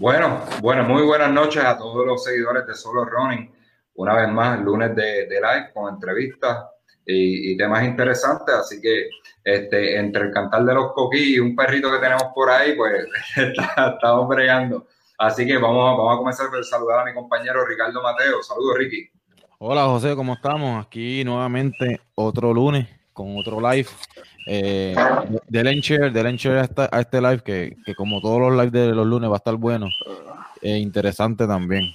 Bueno, bueno, muy buenas noches a todos los seguidores de Solo Running. Una vez más, lunes de, live con entrevistas y, temas interesantes. Así que este, entre el cantar de los coquí y un perrito que tenemos por ahí, pues estamos bregando. Así que vamos, vamos a comenzar por saludar a mi compañero Ricardo Mateo. Saludos, Ricky. Hola, José, ¿cómo estamos? Aquí nuevamente otro lunes con otro live. Eh, del share, del share a, este live que, como todos los lives de los lunes va a estar bueno e interesante también.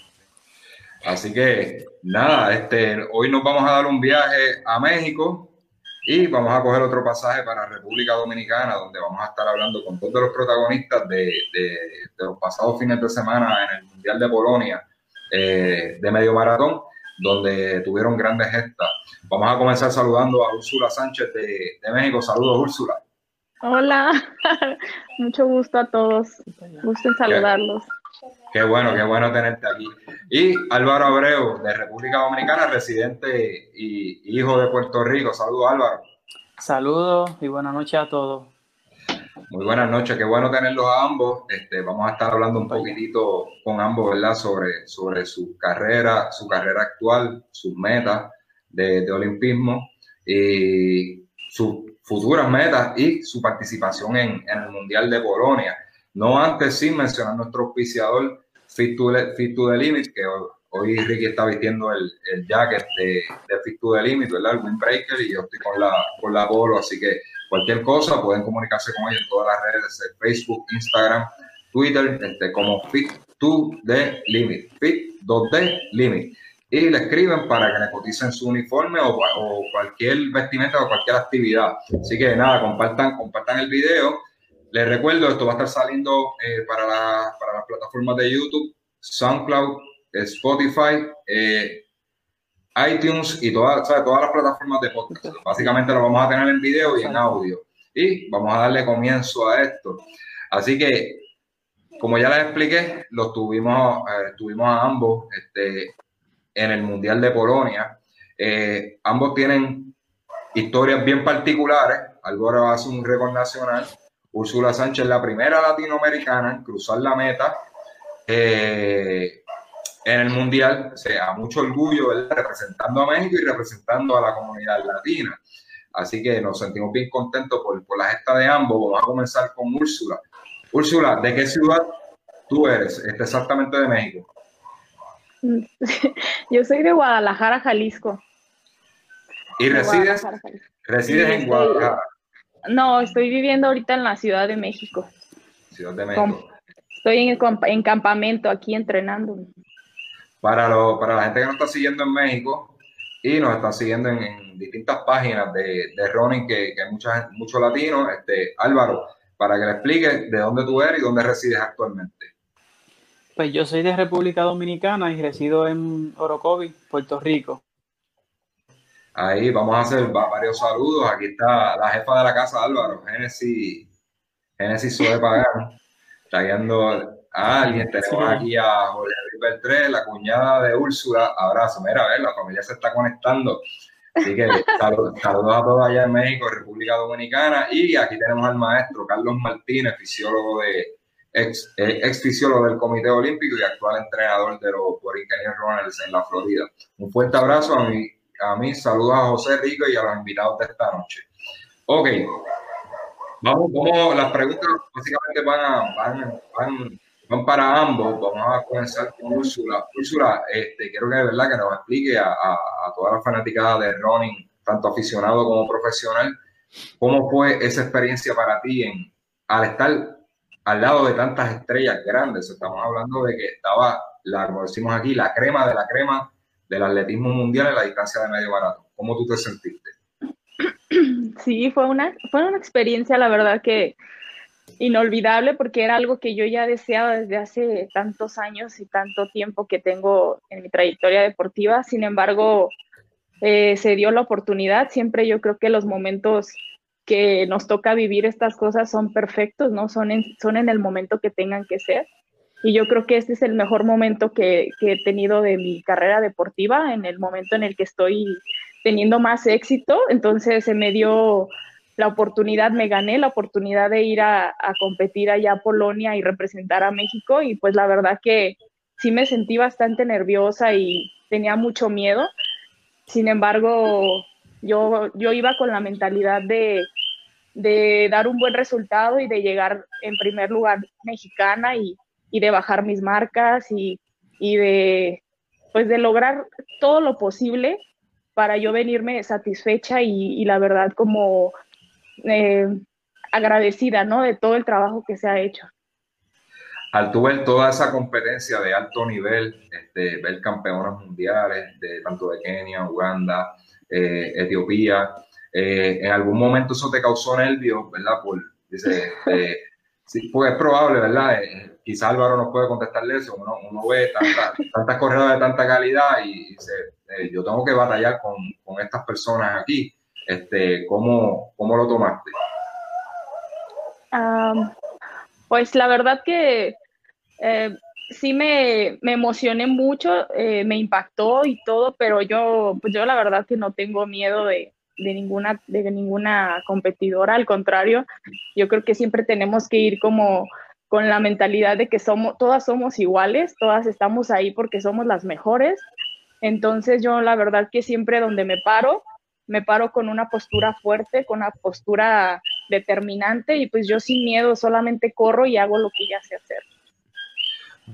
Así que nada, este, hoy nos vamos a dar un viaje a México y vamos a coger otro pasaje para República Dominicana, donde vamos a estar hablando con todos los protagonistas de, los pasados fines de semana en el Mundial de Polonia eh, de medio maratón, donde tuvieron grandes gestas. Vamos a comenzar saludando a Úrsula Sánchez de, México. Saludos, Úrsula. Hola, mucho gusto a todos. Gusto en saludarlos. Qué, bueno, qué bueno tenerte aquí. Y Álvaro Abreu, de República Dominicana, residente y hijo de Puerto Rico. Saludos, Álvaro. Saludos y buenas noches a todos. Muy buenas noches, qué bueno tenerlos a ambos. Este, vamos a estar hablando un poquitito con ambos, ¿verdad? Sobre, sobre su carrera, su carrera actual, sus metas de, olimpismo y sus futuras metas y su participación en, el Mundial de Polonia. No antes sin mencionar nuestro auspiciador Fit to, Fit the Limit, que hoy, Ricky está vistiendo el, el jacket de, de, Fit to the Limit, ¿verdad? El Windbreaker, y yo estoy con la, con la Polo, así que cualquier cosa pueden comunicarse con ellos en todas las redes, Facebook, Instagram, Twitter, este, como Fit to the Limit, Fit 2D Limit y le escriben para que le coticen su uniforme o, cualquier vestimenta o cualquier actividad. Así que nada, compartan, compartan el video. Les recuerdo, esto va a estar saliendo eh, para, para las plataformas de YouTube, SoundCloud, Spotify, eh, iTunes y todas, todas las plataformas de podcast. Básicamente lo vamos a tener en video y en audio. Y vamos a darle comienzo a esto. Así que, como ya les expliqué, los tuvimos, eh, tuvimos a ambos este, en el Mundial de Polonia. Eh, ambos tienen historias bien particulares. Álvaro hace un récord nacional. Úrsula Sánchez, la primera latinoamericana en cruzar la meta eh, en el Mundial. O sea, mucho orgullo, representando a México y representando a la comunidad latina. Así que nos sentimos bien contentos por, por la gesta de ambos. Vamos a comenzar con Úrsula. Úrsula, ¿de qué ciudad tú eres? Este, exactamente de México. Yo soy de Guadalajara, Jalisco. ¿Y resides, resides en Guadalajara? No, estoy viviendo ahorita en la Ciudad de México. Ciudad de México. Estoy en, campamento aquí entrenando. Para, lo, para la gente que nos está siguiendo en México y nos está siguiendo en, distintas páginas de, de running que, que hay mucha, muchos latinos, este, Álvaro, para que le explique de dónde tú eres y dónde resides actualmente. Pues yo soy de República Dominicana y resido en Orocovi, Puerto Rico. Ahí vamos a hacer varios saludos. Aquí está la jefa de la casa, Álvaro, Génesis, Génesis Sue Pagano, trayendo a alguien. Tenemos aquí a Jorge Beltré, la cuñada de Úrsula. Abrazo. Mira, a ver, la familia se está conectando. Así que saludos, a todos allá en México, República Dominicana. Y aquí tenemos al maestro Carlos Martínez, fisiólogo de ex, eh, ex fisiólogo del Comité Olímpico y actual entrenador de los Borinquen Runners en la Florida. Un fuerte abrazo a mí, a mí, saludos a José Rico y a los invitados de esta noche. Ok, vamos, como las preguntas básicamente van, van, van, van, para ambos. Vamos a comenzar con Úrsula. Úrsula, este, quiero que de verdad que nos explique a, a, a fanáticas de running, tanto aficionado como profesional, cómo fue esa experiencia para ti en, al estar al lado de tantas estrellas grandes. Estamos hablando de que estaba, la, como decimos aquí, la crema de la crema del atletismo mundial en la distancia de medio maratón. ¿Cómo tú te sentiste? Sí, fue una, fue una experiencia, la verdad, que inolvidable porque era algo que yo ya deseaba desde hace tantos años y tanto tiempo que tengo en mi trayectoria deportiva. Sin embargo, eh, se dio la oportunidad. Siempre yo creo que los momentos que nos toca vivir estas cosas son perfectos, ¿no? Son en, son en el momento que tengan que ser. Y yo creo que este es el mejor momento que, que he tenido de mi carrera deportiva, en el momento en el que estoy teniendo más éxito. Entonces se me dio la oportunidad, me gané la oportunidad de ir a, competir allá a Polonia y representar a México y pues la verdad que sí me sentí bastante nerviosa y tenía mucho miedo. Sin embargo, yo, yo iba con la mentalidad de, de dar un buen resultado y de llegar en primer lugar mexicana y, y de bajar mis marcas y, y de pues de lograr todo lo posible para yo venirme satisfecha y la verdad como eh, agradecida, ¿no? De todo el trabajo que se ha hecho. Al tu ver toda esa competencia de alto nivel, este, ver campeones mundiales de tanto de Kenia, Uganda, eh, Etiopía, eh, en algún momento eso te causó nervios, ¿verdad? Por, dice, sí, pues es probable, ¿verdad? Quizá Álvaro nos puede contestarle eso, uno, uno ve tanta, tantas corredoras de tanta calidad y dice, eh, yo tengo que batallar con, con estas personas aquí. Este, ¿cómo, ¿Cómo lo tomaste? Pues la verdad que eh, sí me, me, emocioné mucho, eh, me impactó y todo, pero yo, pues yo la verdad que no tengo miedo de, de, ninguna, de ninguna competidora, al contrario, yo creo que siempre tenemos que ir como con la mentalidad de que somos, todas somos iguales, todas estamos ahí porque somos las mejores. Entonces yo la verdad que siempre donde me paro, me paro con una postura fuerte, con una postura determinante y pues yo sin miedo solamente corro y hago lo que ya sé hacer.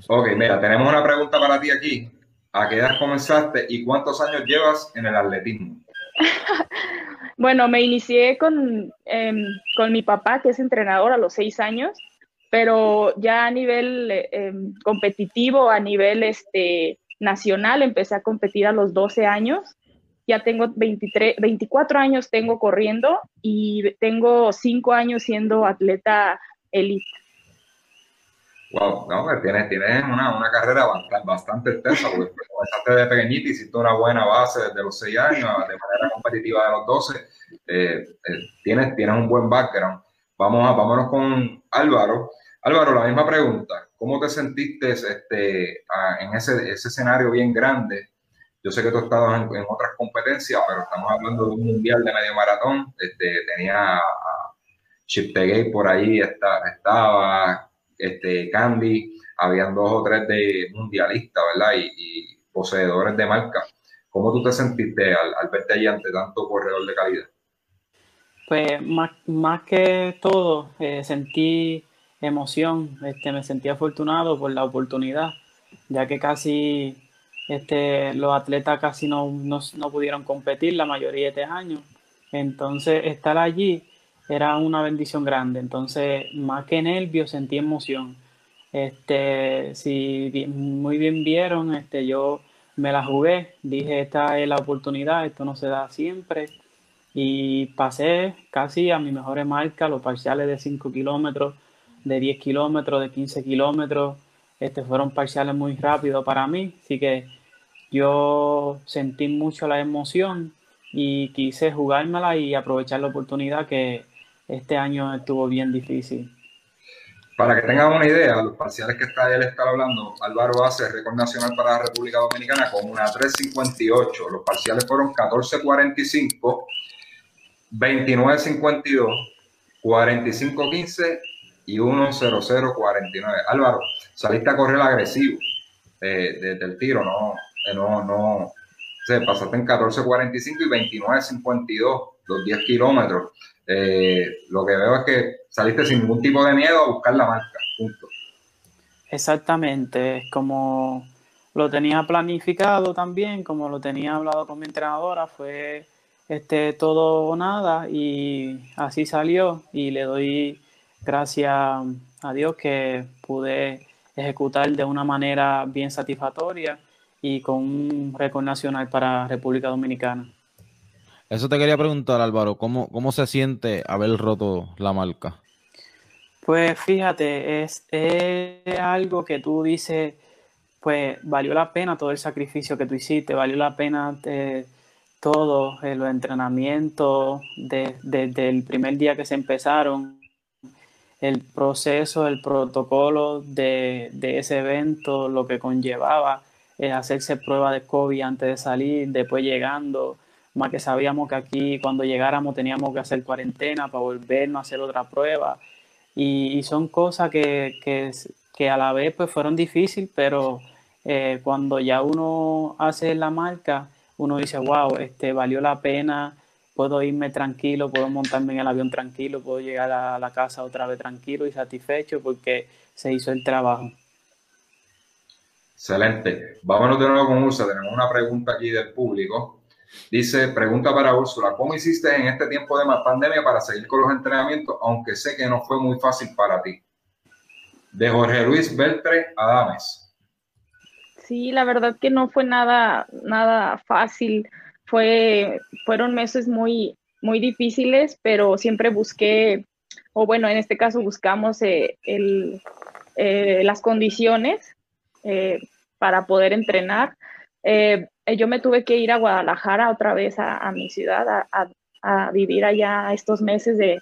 Ok, mira, tenemos una pregunta para ti aquí. ¿A qué edad comenzaste y cuántos años llevas en el atletismo? bueno, me inicié con, eh, con mi papá, que es entrenador, a los seis años, pero ya a nivel eh, competitivo, a nivel este, nacional, empecé a competir a los 12 años ya tengo 23, 24 años tengo corriendo y tengo 5 años siendo atleta elite. Wow, no, pues tienes, tienes una, una, carrera bastante, bastante extensa, porque comenzaste de pequeñita, hiciste una buena base desde los 6 años, de manera competitiva de los 12, eh, eh, tienes, tienes un buen background. Vamos a, vámonos con Álvaro. Álvaro, la misma pregunta, ¿cómo te sentiste este, en ese, ese escenario bien grande yo sé que tú estabas en, en, otras competencias, pero estamos hablando de un mundial de medio maratón. Este, tenía a Chip por ahí, está, estaba este, Candy, habían dos o tres de mundialistas, ¿verdad? Y, poseedores de marca. ¿Cómo tú te sentiste al, al, verte allí ante tanto corredor de calidad? Pues más, más que todo, eh, sentí emoción, este, me sentí afortunado por la oportunidad, ya que casi este, los atletas casi no, no, no, pudieron competir la mayoría de este año. Entonces, estar allí era una bendición grande. Entonces, más que nervios, sentí emoción. Este, si muy bien vieron, este, yo me la jugué. Dije, esta es la oportunidad, esto no se da siempre. Y pasé casi a mi mejores marcas, los parciales de 5 kilómetros, de 10 kilómetros, de 15 kilómetros este, fueron parciales muy rápidos para mí, así que yo sentí mucho la emoción y quise jugármela y aprovechar la oportunidad que este año estuvo bien difícil. Para que tengan una idea, los parciales que está él está hablando, Álvaro hace récord nacional para la República Dominicana con una 3.58. Los parciales fueron 14.45, 29.52, 45.15 y 1.0049. Álvaro, saliste a correr agresivo eh, desde el tiro, no, eh, no, no, pasaste en 14.45 y 29.52, los 10 kilómetros. Eh, lo que veo es que saliste sin ningún tipo de miedo a buscar la marca, punto. Exactamente, como lo tenía planificado también, como lo tenía hablado con mi entrenadora, fue este todo o nada y así salió y le doy gracias a Dios que pude ejecutar de una manera bien satisfactoria y con un récord nacional para República Dominicana. Eso te quería preguntar, Álvaro, ¿cómo, cómo se siente haber roto la marca? Pues fíjate, es, algo que tú dices, pues valió la pena todo el sacrificio que tú hiciste, valió la pena eh, todo, eh, los entrenamientos desde el primer día que se empezaron, el proceso, el protocolo de, ese evento, lo que conllevaba eh, hacerse prueba de COVID antes de salir, después llegando, más que sabíamos que aquí cuando llegáramos teníamos que hacer cuarentena para volvernos a hacer otra prueba. Y, son cosas que, que, a la vez pues fueron difíciles, pero eh, cuando ya uno hace la marca, uno dice, wow, este, valió la pena, puedo irme tranquilo, puedo montarme en el avión tranquilo, puedo llegar a la casa otra vez tranquilo y satisfecho porque se hizo el trabajo. Excelente. Vámonos de nuevo con Úrsula. Tenemos una pregunta aquí del público. Dice, pregunta para Úrsula, ¿cómo hiciste en este tiempo de pandemia para seguir con los entrenamientos, aunque sé que no fue muy fácil para ti? De Jorge Luis Beltre Adames. Sí, la verdad que no fue nada, nada fácil. Fue, fueron meses muy, muy difíciles, pero siempre busqué, o bueno, en este caso buscamos eh, el, eh, las condiciones eh, para poder entrenar. Yo me tuve que ir a Guadalajara otra vez a, mi ciudad a, vivir allá estos meses de,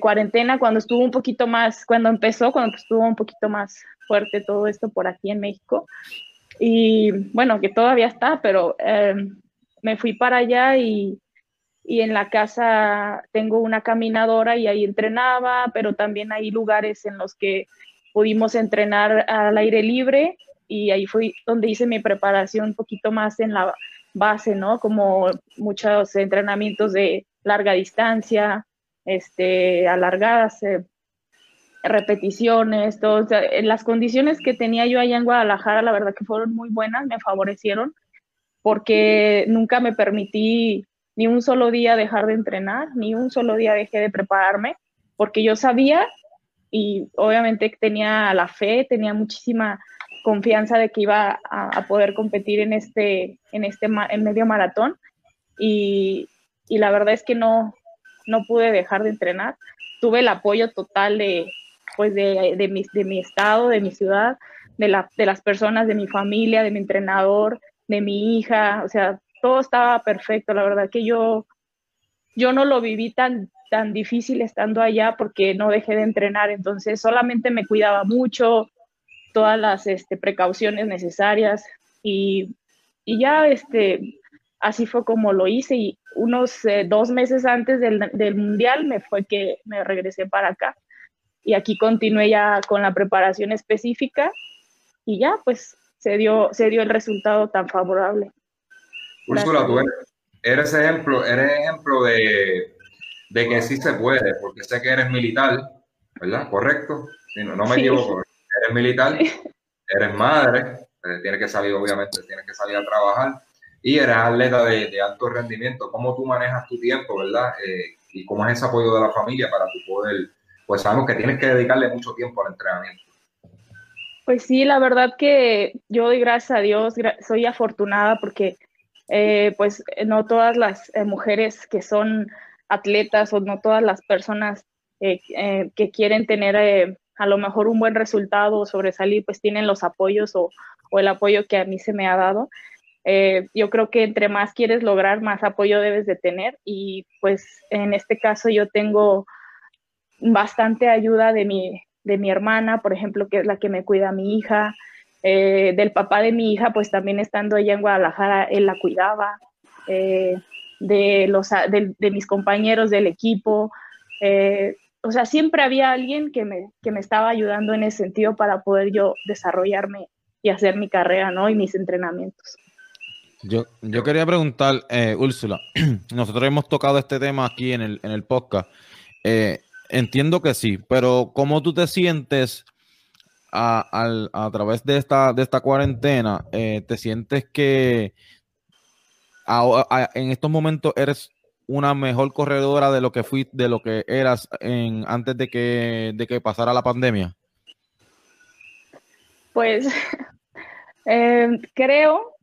cuarentena cuando estuvo un poquito más, cuando empezó, cuando estuvo un poquito más fuerte todo esto por aquí en México. Y bueno, que todavía está, pero me fui para allá y, y en la casa tengo una caminadora y ahí entrenaba, pero también hay lugares en los que pudimos entrenar al aire libre y ahí fue donde hice mi preparación un poquito más en la base, ¿no? Como muchos entrenamientos de larga distancia, este, alargadas, repeticiones, todo. las condiciones que tenía yo allá en Guadalajara, la verdad que fueron muy buenas, me favorecieron, porque nunca me permití ni un solo día dejar de entrenar, ni un solo día dejé de prepararme, porque yo sabía y obviamente tenía la fe, tenía muchísima confianza de que iba a, poder competir en este, en este en medio maratón y, y, la verdad es que no, no pude dejar de entrenar. Tuve el apoyo total de, pues de, de, mi, de mi estado, de mi ciudad, de, la, de las personas, de mi familia, de mi entrenador, de mi hija, o sea, todo estaba perfecto. La verdad que yo, yo no lo viví tan, tan difícil estando allá porque no dejé de entrenar, entonces solamente me cuidaba mucho, todas las este, precauciones necesarias y, y, ya este, así fue como lo hice y unos eh, dos meses antes del, del, mundial me fue que me regresé para acá y aquí continué ya con la preparación específica y ya pues se dio, se dio el resultado tan favorable. Úrsula, tú eres, ejemplo, eres ejemplo de, de que sí se puede, porque sé que eres militar, ¿verdad? ¿Correcto? No, no me equivoco. Eres militar, eres madre, eh, tienes que salir, obviamente, tienes que salir a trabajar y eres atleta de, alto rendimiento. ¿Cómo tú manejas tu tiempo, verdad? Eh, y cómo es ese apoyo de la familia para tu poder, pues sabemos que tienes que dedicarle mucho tiempo al entrenamiento. Pues sí, la verdad que yo doy gracias a Dios, soy afortunada porque eh, pues no todas las mujeres que son atletas o no todas las personas eh, eh, que quieren tener eh, a lo mejor un buen resultado o sobresalir, pues tienen los apoyos o, el apoyo que a mí se me ha dado. yo creo que entre más quieres lograr, más apoyo debes de tener y pues en este caso yo tengo bastante ayuda de mi, de mi hermana, por ejemplo, que es la que me cuida a mi hija, del papá de mi hija, pues también estando ella en Guadalajara, él la cuidaba de, los, de, mis compañeros del equipo. Eh, o sea, siempre había alguien que me, que me estaba ayudando en ese sentido para poder yo desarrollarme y hacer mi carrera, ¿no? Y mis entrenamientos. Yo, yo quería preguntar, eh, Úrsula, nosotros hemos tocado este tema aquí en el, en el podcast. Eh, entiendo que sí, pero ¿cómo tú te sientes a, a, través de esta, de esta cuarentena? ¿Te sientes que en estos momentos eres una mejor corredora de lo que fui, de lo que eras en, antes de que, de que pasara la pandemia? Pues em, creo,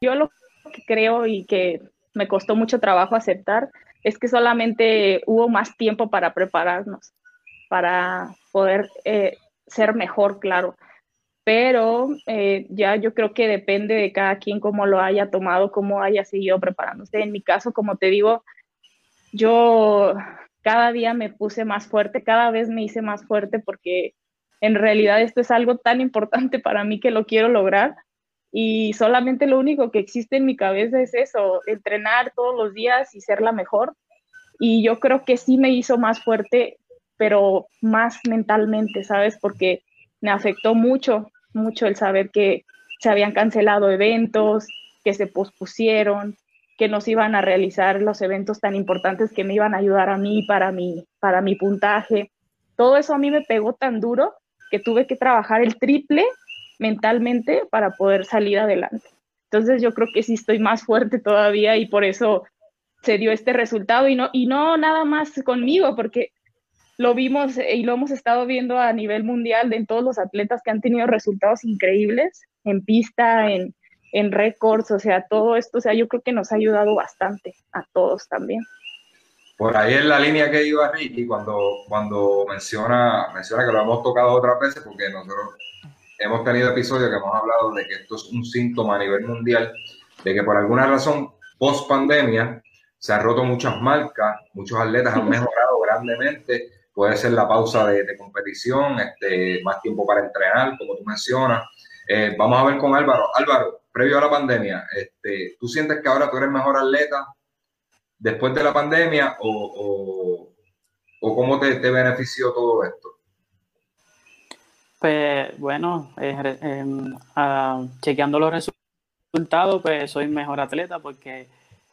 yo lo que creo y que me costó mucho trabajo aceptar es que solamente hubo más tiempo para prepararnos, para, poder eh, ser mejor, claro. Pero eh, ya yo creo que depende de cada quien cómo lo haya tomado, cómo haya seguido preparándose. En mi caso, como te digo, yo cada día me puse más fuerte, cada vez me hice más fuerte porque en realidad esto es algo tan importante para mí que lo quiero lograr y solamente lo único que existe en mi cabeza es eso, entrenar todos los días y ser la mejor. Y yo creo que sí me hizo más fuerte, pero más mentalmente, ¿sabes? Porque me afectó mucho, mucho el saber que se habían cancelado eventos, que se pospusieron, que no se iban a realizar los eventos tan importantes que me iban a ayudar a mí para mi, para mi puntaje. Todo eso a mí me pegó tan duro que tuve que trabajar el triple mentalmente para poder salir adelante. Entonces yo creo que sí estoy más fuerte todavía y por eso se dio este resultado y no, y no nada más conmigo, porque lo vimos y lo hemos estado viendo a nivel mundial en todos los atletas que han tenido resultados increíbles en pista, en, en récords, o sea, todo esto, o sea, yo creo que nos ha ayudado bastante a todos también. Por ahí es la línea que iba Ricky cuando, cuando menciona, menciona que lo hemos tocado otras veces, porque nosotros hemos tenido episodios que hemos hablado de que esto es un síntoma a nivel mundial, de que por alguna razón, post pandemia, se han roto muchas marcas, muchos atletas han mejorado grandemente, puede ser la pausa de, competición, este, más tiempo para entrenar, como tú mencionas. Eh, vamos a ver con Álvaro. Álvaro, previo a la pandemia, este, ¿tú sientes que ahora tú eres mejor atleta después de la pandemia o, o, cómo te, te benefició todo esto? Pues bueno, eh, em, chequeando los resultados, pues soy mejor atleta porque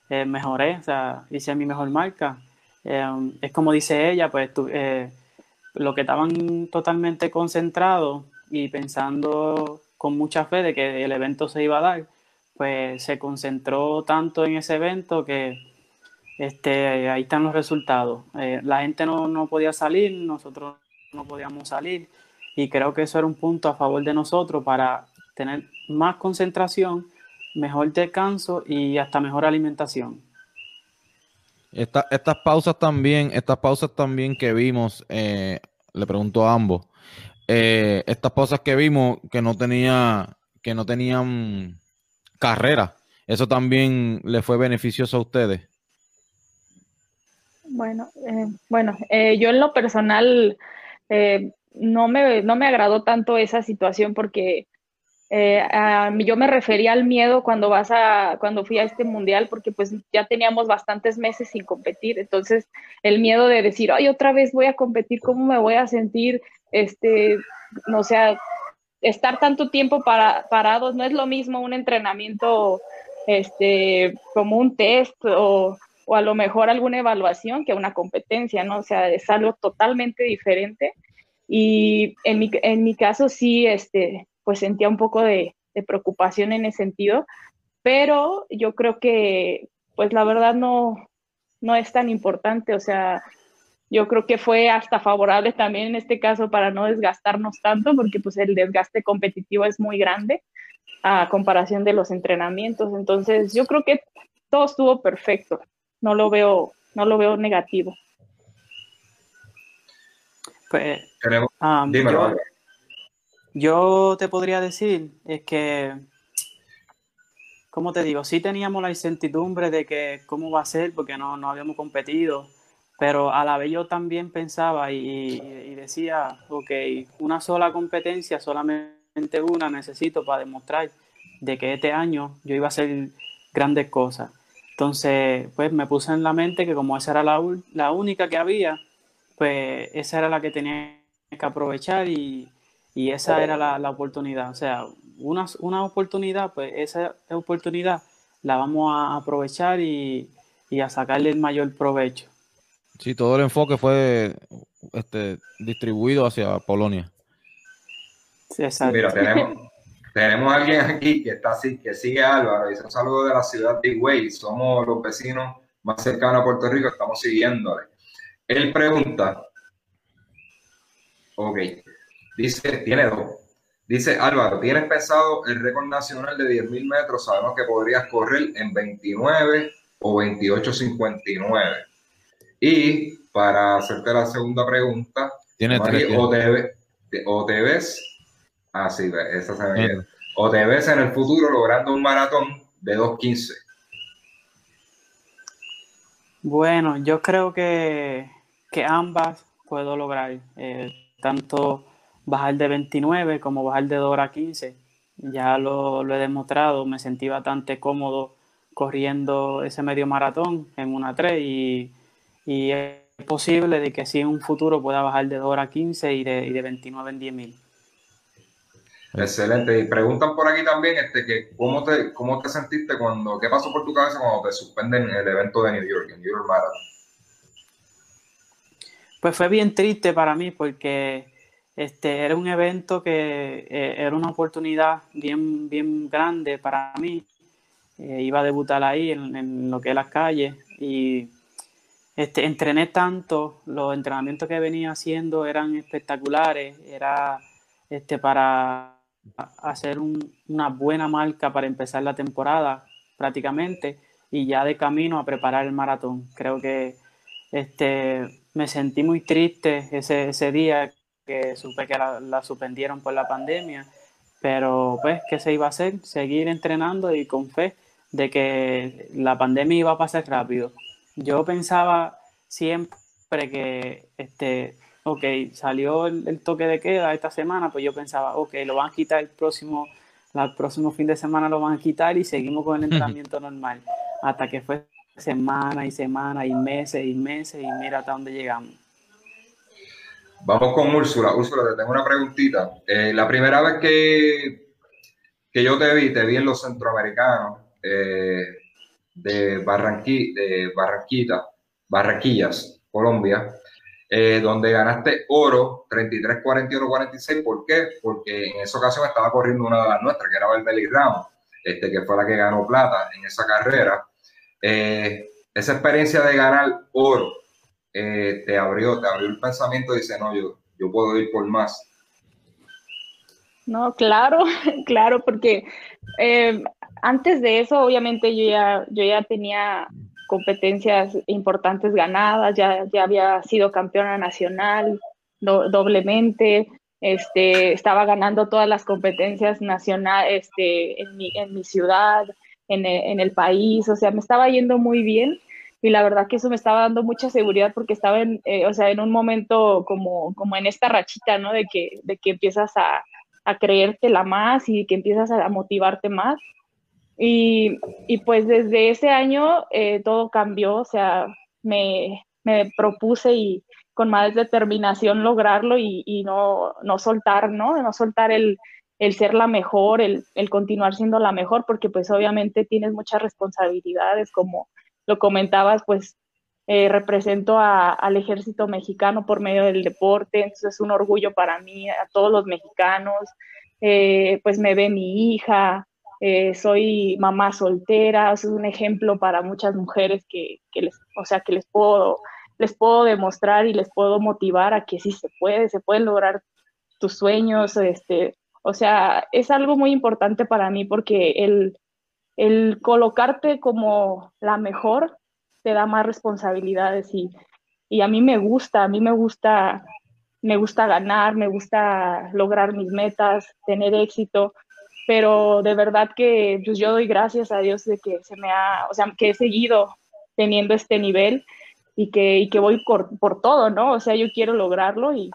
eh, mejoré, o sea, hice mi mejor marca. Em, es como dice ella, pues eh, lo que estaban totalmente concentrados y pensando con mucha fe de que el evento se iba a dar, pues se concentró tanto en ese evento que este, ahí están los resultados. la gente no, no podía salir, nosotros no podíamos salir y creo que eso era un punto a favor de nosotros para tener más concentración, mejor descanso y hasta mejor alimentación. estas pausas también, estas pausas también que vimos, eh, le pregunto a ambos, eh, estas pausas que vimos que no tenía, que no tenían carrera, eso también le fue beneficioso a ustedes. Bueno, eh, bueno, yo en lo personal no me, no me agradó tanto esa situación porque eh, yo me refería al miedo cuando vas a, cuando fui a este mundial, porque pues ya teníamos bastantes meses sin competir. Entonces, el miedo de decir, ay, otra vez voy a competir, ¿cómo me voy a sentir? Este, no sé, estar tanto tiempo para, parados, no es lo mismo un entrenamiento, este, como un test o, o a lo mejor alguna evaluación que una competencia, ¿no? O sea, es algo totalmente diferente. Y en mi, en mi caso sí, este, pues sentía un poco de, preocupación en ese sentido, pero yo creo que, pues la verdad no, no es tan importante, o sea, yo creo que fue hasta favorable también en este caso para no desgastarnos tanto, porque pues el desgaste competitivo es muy grande a comparación de los entrenamientos. Entonces, yo creo que todo estuvo perfecto. No lo veo, no lo veo negativo. Pues, yo, te podría decir es que, como te digo, sí teníamos la incertidumbre de que cómo va a ser porque no, no habíamos competido, pero a la vez yo también pensaba y, decía, ok, una sola competencia, solamente una necesito para demostrar de que este año yo iba a hacer grandes cosas. Entonces, pues me puse en la mente que como esa era la, la única que había, pues esa era la que tenía que aprovechar y, esa era la, oportunidad. O sea, una, una oportunidad, pues esa oportunidad la vamos a aprovechar y, a sacarle el mayor provecho. Sí, todo el enfoque fue este, distribuido hacia Polonia. Sí, exacto. Mira, tenemos, tenemos a alguien aquí que está así, que sigue a Álvaro, dice un saludo de la ciudad de Higüey, somos los vecinos más cercanos a Puerto Rico, estamos siguiéndole. Él pregunta, ok, dice, tiene dos. Dice Álvaro, ¿tienes pensado el récord nacional de 10.000 metros? Sabemos que podrías correr en 29 o 28.59. Y para hacerte la segunda pregunta, Tiene tres. O te, o te ves, ah, sí, esa se me O te ves en el futuro logrando un maratón de 2.15. Bueno, yo creo que, que ambas puedo lograr. Eh, tanto bajar de 29 como bajar de 2 horas 15. Ya lo, lo, he demostrado, me sentí bastante cómodo corriendo ese medio maratón en una 3 y, y es posible de que sí en un futuro pueda bajar de 2 horas 15 y de, y de 29 en 10 mil. Excelente. Y preguntan por aquí también este, que cómo te, cómo te sentiste cuando, qué pasó por tu cabeza cuando te suspenden el evento de New York, el New York Marathon. Pues fue bien triste para mí porque este, era un evento que eh, era una oportunidad bien, bien grande para mí. Eh, iba a debutar ahí en, lo que es las calles y este, entrené tanto, los entrenamientos que venía haciendo eran espectaculares, era este, para hacer una buena marca para empezar la temporada prácticamente y ya de camino a preparar el maratón. Creo que este, me sentí muy triste ese, ese día que supe que la, la, suspendieron por la pandemia, pero pues, ¿qué se iba a hacer? Seguir entrenando y con fe de que la pandemia iba a pasar rápido. Yo pensaba siempre que, este, ok, salió el, toque de queda esta semana, pues yo pensaba, ok, lo van a quitar el próximo, el próximo fin de semana lo van a quitar y seguimos con el entrenamiento normal. Hasta que fue semana y semana y meses y meses y mira hasta dónde llegamos. Vamos con Úrsula. Úrsula, te tengo una preguntita. Eh, la primera vez que, que yo te vi, te vi en los centroamericanos eh, de, Barranqui, de Barranquita, Barranquillas, Colombia, eh, donde ganaste oro 33, 41, 46. ¿Por qué? Porque en esa ocasión estaba corriendo una de las nuestras, que era Valmeli Ramos, este, que fue la que ganó plata en esa carrera. Esa experiencia de ganar oro eh, te abrió, te abrió el pensamiento y dice, no, yo, yo puedo ir por más. No, claro, claro, porque eh, antes de eso, obviamente, yo ya, yo ya tenía competencias importantes ganadas, ya, ya había sido campeona nacional doblemente, este, estaba ganando todas las competencias nacionales este, en, mi, en mi ciudad, en el, en el país, o sea, me estaba yendo muy bien y la verdad que eso me estaba dando mucha seguridad porque estaba en, eh, o sea, en un momento como, como en esta rachita, ¿no? De que, de que empiezas a, a creértela más y que empiezas a motivarte más. Y, y pues desde ese año eh, todo cambió, o sea, me, me, propuse y con más determinación lograrlo y, y no, no, soltar, ¿no? No soltar el, el ser la mejor, el, el, continuar siendo la mejor, porque pues obviamente tienes muchas responsabilidades como lo comentabas, pues eh, represento al ejército mexicano por medio del deporte, entonces es un orgullo para mí, a todos los mexicanos, eh, pues me ve mi hija, eh, soy mamá soltera, es un ejemplo para muchas mujeres que, que, les, o sea, que les puedo, les puedo demostrar y les puedo motivar a que sí se puede, se pueden lograr tus sueños, este, o sea, es algo muy importante para mí porque el, el colocarte como la mejor te da más responsabilidades y, y, a mí me gusta, a mí me gusta, me gusta ganar, me gusta lograr mis metas, tener éxito, pero de verdad que pues, yo doy gracias a Dios de que se me ha, o sea, que he seguido teniendo este nivel y que, y que voy por, por todo, ¿no? O sea, yo quiero lograrlo y,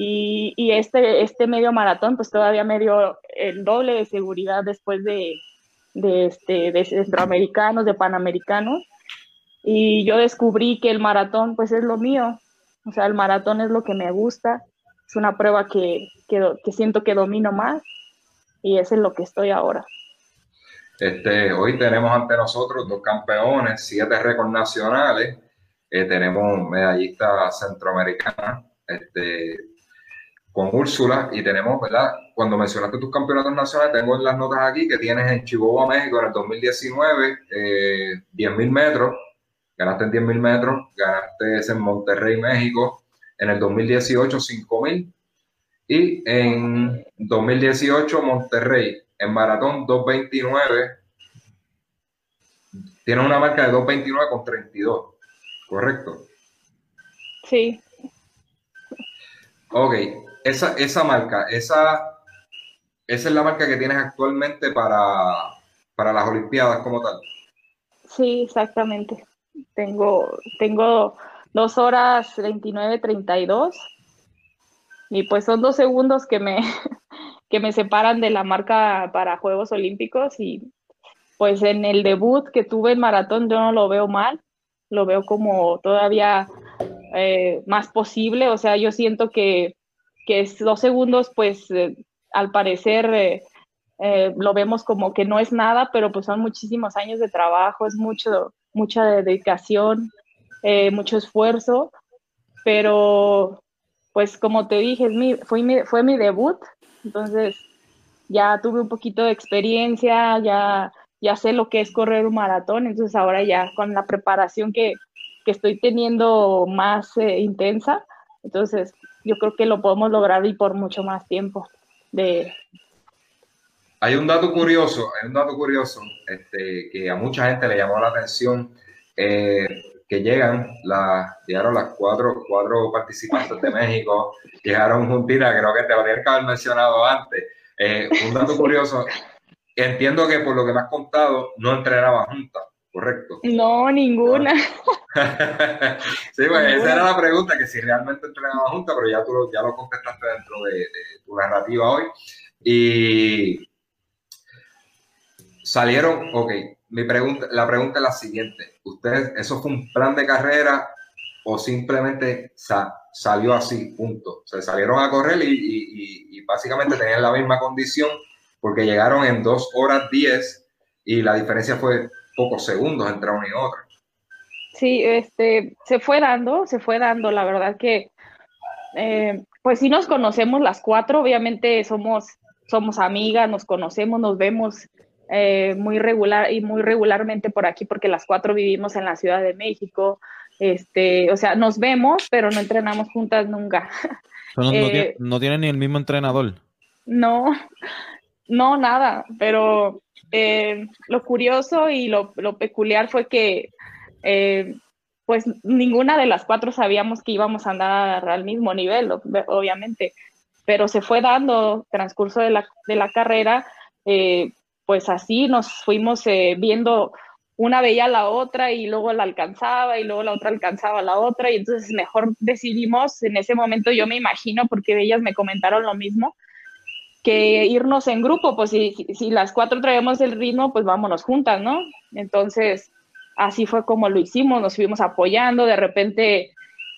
y, y, este, este medio maratón, pues todavía me dio el doble de seguridad después de, de, este, de centroamericanos, de panamericanos, y yo descubrí que el maratón pues es lo mío, o sea, el maratón es lo que me gusta, es una prueba que, que, que siento que domino más y es en lo que estoy ahora. Este, hoy tenemos ante nosotros dos campeones, siete récords nacionales, eh, tenemos medallista centroamericana, este, con Úrsula y tenemos, ¿verdad? Cuando mencionaste tus campeonatos nacionales, tengo en las notas aquí que tienes en Chihuahua, México, en el 2019, eh, 10.000 metros, ganaste en 10.000 metros, ganaste en Monterrey, México, en el 2018 5.000 y en 2018 Monterrey, en maratón 2.29, tiene una marca de 2.29 con 32, ¿correcto? Sí. Ok, esa, esa marca, esa, esa es la marca que tienes actualmente para, para las Olimpiadas como tal. Sí, exactamente. Tengo, tengo dos horas 29, 32 y pues son dos segundos que me, que me separan de la marca para Juegos Olímpicos y pues en el debut que tuve en maratón yo no lo veo mal, lo veo como todavía eh, más posible, o sea, yo siento que, que dos segundos pues eh, al parecer eh, lo vemos como que no es nada, pero pues son muchísimos años de trabajo, es mucho, mucha dedicación, mucho esfuerzo, pero pues como te dije, es fue, mi, fue mi debut, entonces ya tuve un poquito de experiencia, ya, ya sé lo que es correr un maratón, entonces ahora ya con la preparación que, estoy teniendo más eh, intensa, entonces yo creo que lo podemos lograr y por mucho más tiempo. De... Hay un dato curioso, hay un dato curioso este, que a mucha gente le llamó la atención. Eh, que llegan, la, llegaron las cuatro, cuatro participantes de México, llegaron juntitas, creo que te lo que haber mencionado antes. Eh, un dato curioso, entiendo que por lo que me has contado, no entrenaban juntas, ¿correcto? No, ninguna. sí, pues esa era la pregunta, que si realmente entrenaban juntas, pero ya tú lo, ya lo contestaste dentro de, de tu narrativa hoy. Y salieron, ok, mi pregunta, la pregunta es la siguiente. ¿Ustedes, eso fue un plan de carrera o simplemente salió así, punto? Se salieron a correr y, básicamente tenían la misma condición porque llegaron en dos horas 10 y la diferencia fue pocos segundos entre una y otra. Sí, este, se fue dando, se fue dando, la verdad que, eh, pues sí nos conocemos las cuatro, obviamente somos, somos amigas, nos conocemos, nos vemos eh, muy regular y muy regularmente por aquí porque las cuatro vivimos en la Ciudad de México. Este, o sea, nos vemos, pero no entrenamos juntas nunca. Eh, no, tienen ni el mismo entrenador. No, no, nada, pero eh, lo curioso y lo, peculiar fue que pues ninguna de las cuatro sabíamos que íbamos a andar al mismo nivel, obviamente, pero se fue dando transcurso de la, carrera, pues así nos fuimos eh, viendo, una veía a la otra y luego la alcanzaba y luego la otra alcanzaba a la otra y entonces mejor decidimos, en ese momento yo me imagino, porque ellas me comentaron lo mismo, que irnos en grupo, pues si, si las cuatro traemos el ritmo, pues vámonos juntas, ¿no? Entonces, así fue como lo hicimos, nos fuimos apoyando, de repente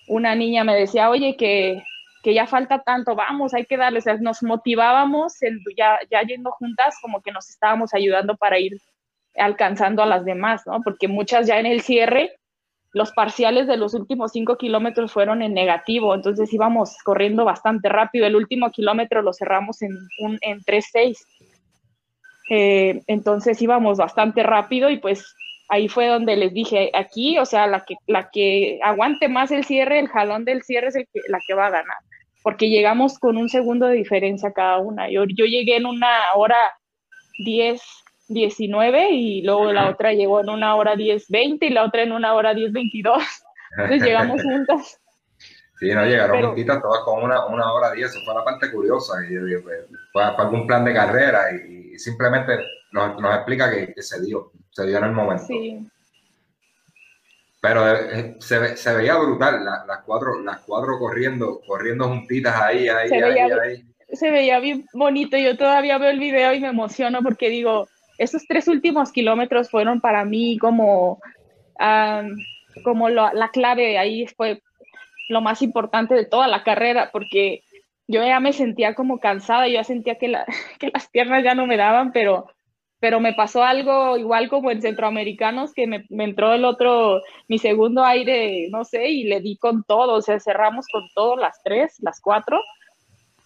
una niña me decía, oye, que ya falta tanto, vamos, hay que darle, o sea, nos motivábamos ya, ya yendo juntas, como que nos estábamos ayudando para ir alcanzando a las demás, ¿no? Porque muchas ya en el cierre, los parciales de los últimos cinco kilómetros fueron en negativo, entonces íbamos corriendo bastante rápido. El último kilómetro lo cerramos en, un, en 3.6. Eh, entonces íbamos bastante rápido y pues ahí fue donde les dije, aquí, o sea, la que, la que aguante más el cierre, el jalón del cierre es el que, la que va a ganar porque llegamos con un segundo de diferencia cada una. Yo, yo llegué en una hora 10, 19 y luego la otra llegó en una hora 10, 20 y la otra en una hora 10, 22. Entonces llegamos juntas. Sí, no, llegaron juntitas todas con una, una hora 10, eso fue la parte curiosa. Y yo digo, pues, fue, algún plan de carrera y, simplemente nos, nos explica que, que, se dio, se dio en el momento. Sí. Pero eh, eh, se, se veía brutal, las, cuatro, las cuatro corriendo, corriendo juntitas ahí, ahí, se ahí, veía, ahí. Se veía bien bonito, yo todavía veo el video y me emociono porque digo, esos tres últimos kilómetros fueron para mí como, como la clave, ahí fue lo más importante de toda la carrera, porque yo ya me sentía como cansada, yo ya sentía que, la, que las piernas ya no me daban, pero pero me pasó algo igual como en centroamericanos que me, entró el otro, mi segundo aire, no sé, y le di con todo, o sea, cerramos con todo, las tres, las cuatro,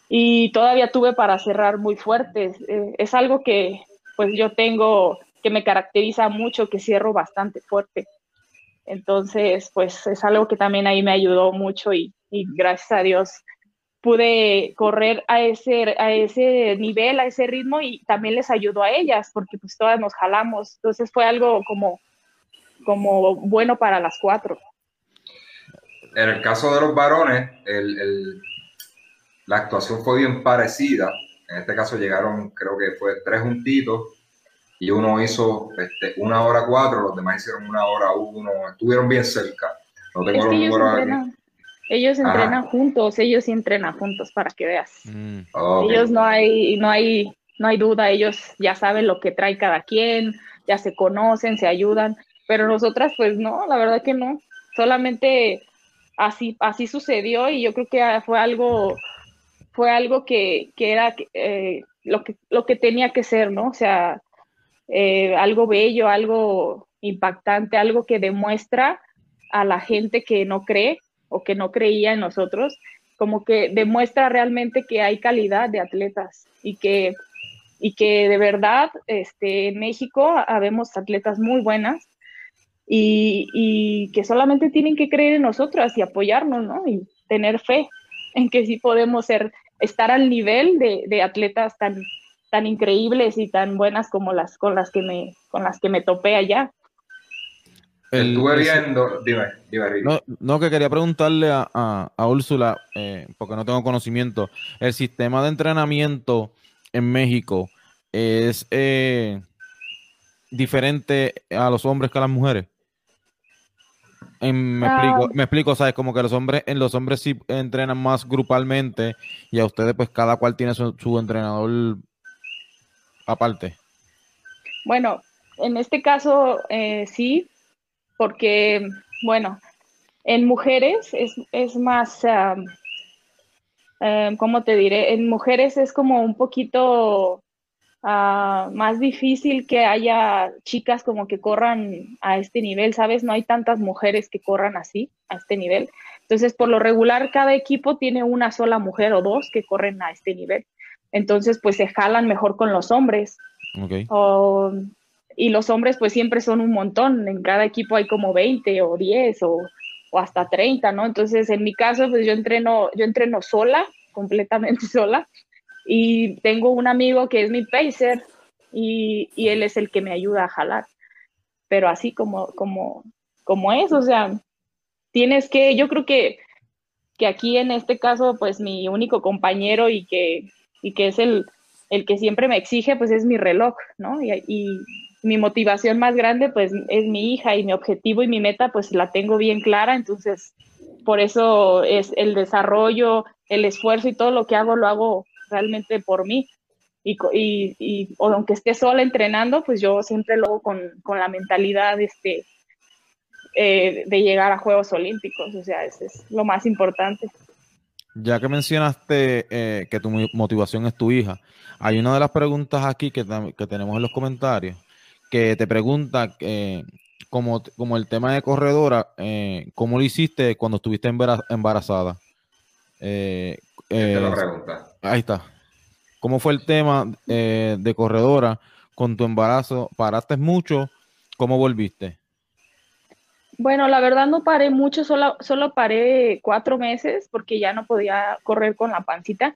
y todavía tuve para cerrar muy fuerte. Eh, es algo que pues yo tengo, que me caracteriza mucho, que cierro bastante fuerte. Entonces, pues es algo que también ahí me ayudó mucho y, gracias a Dios pude correr a ese, a ese nivel, a ese ritmo y también les ayudó a ellas porque pues todas nos jalamos. Entonces fue algo como, como bueno para las cuatro. En el caso de los varones, el, la actuación fue bien parecida. En este caso llegaron, creo que fue tres juntitos y uno hizo este, una hora cuatro, los demás hicieron una hora uno, estuvieron bien cerca. No tengo los ellos entrenan, ellos entrenan juntos, ellos sí entrenan juntos para que veas. Mm. Ellos no hay, no hay, no hay duda, ellos ya saben lo que trae cada quien, ya se conocen, se ayudan, pero nosotras pues no, la verdad que no, solamente así, así sucedió y yo creo que fue algo, fue algo que, que era eh, lo, que, lo que tenía que ser, ¿no? O sea, eh, algo bello, algo impactante, algo que demuestra a la gente que no cree o que no creía en nosotros, como que demuestra realmente que hay calidad de atletas y que, y que de verdad este, en México habemos atletas muy buenas y, y, que solamente tienen que creer en nosotras y apoyarnos, ¿no? Y tener fe en que sí podemos ser, estar al nivel de, de atletas tan, tan increíbles y tan buenas como las con las que me, con las que me topé allá. Estuve viendo, dime, dime, no, no, que quería preguntarle a, a, Úrsula, eh, porque no tengo conocimiento, el sistema de entrenamiento en México es eh, diferente a los hombres que a las mujeres. Me, explico, ah. me explico, ¿sabes? Como que los hombres, en los hombres sí entrenan más grupalmente y a ustedes pues cada cual tiene su, su entrenador aparte. Bueno, en este caso eh, sí, porque, bueno, en mujeres es, más, eh, ¿cómo te diré? En mujeres es como un poquito ah, más difícil que haya chicas como que corran a este nivel, ¿sabes? No hay tantas mujeres que corran así, a este nivel. Entonces, por lo regular, cada equipo tiene una sola mujer o dos que corren a este nivel. Entonces, pues se jalan mejor con los hombres. Okay y los hombres pues siempre son un montón, en cada equipo hay como 20 o 10 o, hasta 30, ¿no? Entonces en mi caso pues yo entreno, yo entreno sola, completamente sola, y tengo un amigo que es mi pacer y, y, él es el que me ayuda a jalar, pero así como, como, como es, o sea, tienes que, yo creo que, que aquí en este caso pues mi único compañero y que, y que es el, el que siempre me exige pues es mi reloj, ¿no? y, mi motivación más grande pues es mi hija y mi objetivo y mi meta pues la tengo bien clara, entonces por eso es el desarrollo, el esfuerzo y todo lo que hago lo hago realmente por mí. Y, y aunque esté sola entrenando, pues yo siempre lo hago con, con la mentalidad este, eh, de llegar a Juegos Olímpicos, o sea, eso es lo más importante. Ya que mencionaste eh, que tu motivación es tu hija, hay una de las preguntas aquí que, que tenemos en los comentarios que te pregunta eh, como, como el tema de corredora, eh, ¿cómo lo hiciste cuando estuviste embarazada? Eh, te lo pregunta. Ahí está. ¿Cómo fue el tema de corredora con tu embarazo? ¿Paraste mucho? ¿Cómo volviste? Bueno, la verdad no paré mucho, solo, solo paré cuatro meses porque ya no podía correr con la pancita.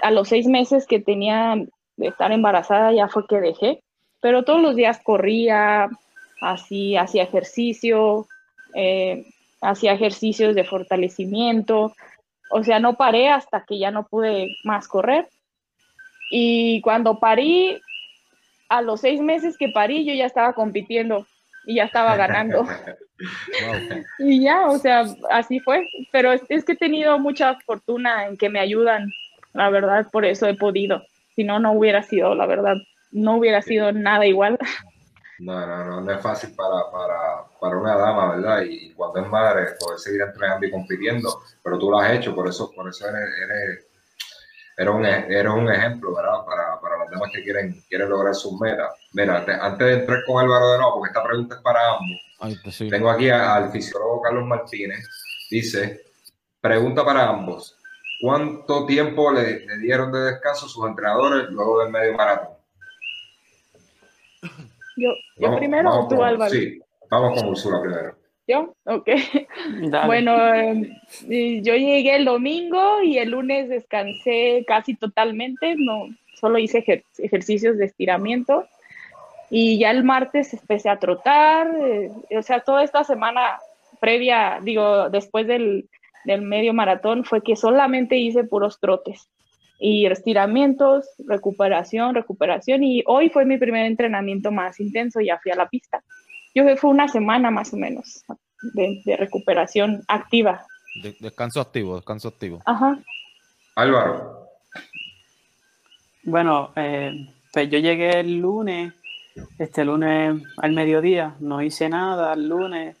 A los seis meses que tenía de estar embarazada ya fue que dejé pero todos los días corría, así, hacía ejercicio, eh, hacía ejercicios de fortalecimiento, o sea, no paré hasta que ya no pude más correr. Y cuando parí, a los seis meses que parí, yo ya estaba compitiendo y ya estaba ganando. y ya, o sea, así fue. Pero es, es, que he tenido mucha fortuna en que me ayudan, la verdad, por eso he podido. Si no, no hubiera sido, la verdad, no hubiera sido nada igual. No, no, no, no es fácil para, para, para una dama, ¿verdad? Y, cuando es madre, poder seguir entrenando y compitiendo, pero tú lo has hecho, por eso, por eso eres, eres, un, eres un ejemplo, ¿verdad? Para, para las damas que quieren, quieren lograr sus metas. Mira, antes de entrar con Álvaro de nuevo, porque esta pregunta es para ambos, pues tengo aquí al fisiólogo Carlos Martínez, dice, pregunta para ambos, ¿cuánto tiempo le, le dieron de descanso sus entrenadores luego del medio maratón? Yo, yo primero o tú, Álvaro. Sí, vamos con Ursula primero. ¿Yo? Ok. Bueno, em, yo llegué el domingo y el lunes descansé casi totalmente, no, solo hice ejercicios de estiramiento y ya el martes empecé a trotar, eh, o sea, toda esta semana previa, digo, después del, del medio maratón fue que solamente hice puros trotes y estiramientos, recuperación, recuperación y hoy fue mi primer entrenamiento más intenso, ya fui a la pista. Yo fue una semana más o menos de, recuperación activa. descanso activo, descanso activo. Ajá. Álvaro. Bueno, eh, pues yo llegué el lunes, este lunes al mediodía, no hice nada el lunes,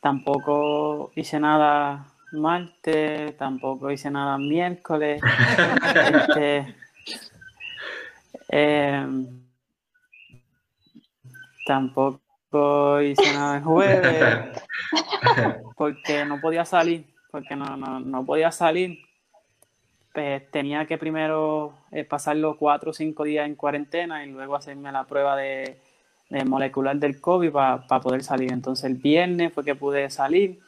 tampoco hice nada martes, tampoco hice nada miércoles. este, em, tampoco hice nada el jueves porque no podía salir, porque no, no, podía salir. Pues tenía que primero eh, pasar los cuatro o cinco días en cuarentena y luego hacerme la prueba de, molecular del COVID para poder salir. Entonces el viernes fue que pude salir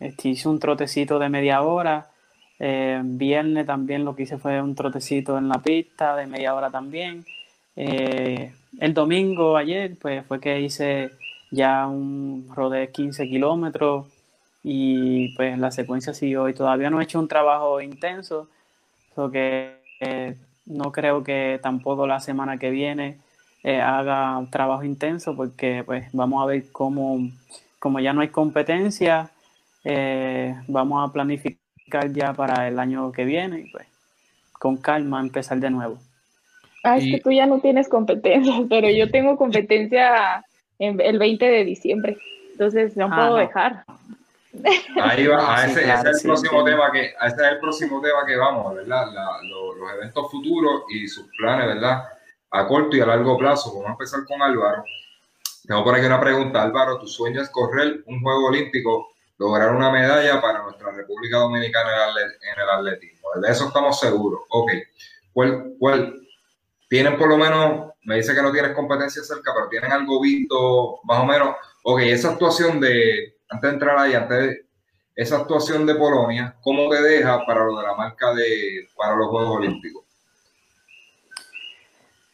este, hice un trotecito de media hora. Eh, viernes también lo que hice fue un trotecito en la pista de media hora también. Eh, el domingo ayer pues fue que hice ya un de 15 kilómetros y pues la secuencia siguió y todavía no he hecho un trabajo intenso, porque eh, no creo que tampoco la semana que viene haga un trabajo intenso porque pues vamos a ver cómo, como ya no hay competencia, eh, vamos a planificar ya para el año que viene y pues con calma empezar de nuevo. Ah, es que tú ya no tienes competencia, pero yo tengo competencia en el 20 de diciembre, entonces no ah, puedo dejar. Ahí va, a ese, es el próximo tema que, ese es el próximo tema que vamos, ¿verdad? los eventos futuros y sus planes, ¿verdad? A corto y a largo plazo. Vamos a empezar con Álvaro. Tengo por aquí una pregunta, Álvaro, ¿tu sueño es correr un juego olímpico lograr una medalla para nuestra República Dominicana en el atletismo. De eso estamos seguros. Ok. ¿Cuál, cuál, tienen por lo menos, me dice que no tienes competencia cerca, pero tienen algo visto más o menos. Ok, esa actuación de, antes de entrar ahí, antes de, esa actuación de Polonia, ¿cómo te deja para lo de la marca de, para los Juegos Olímpicos?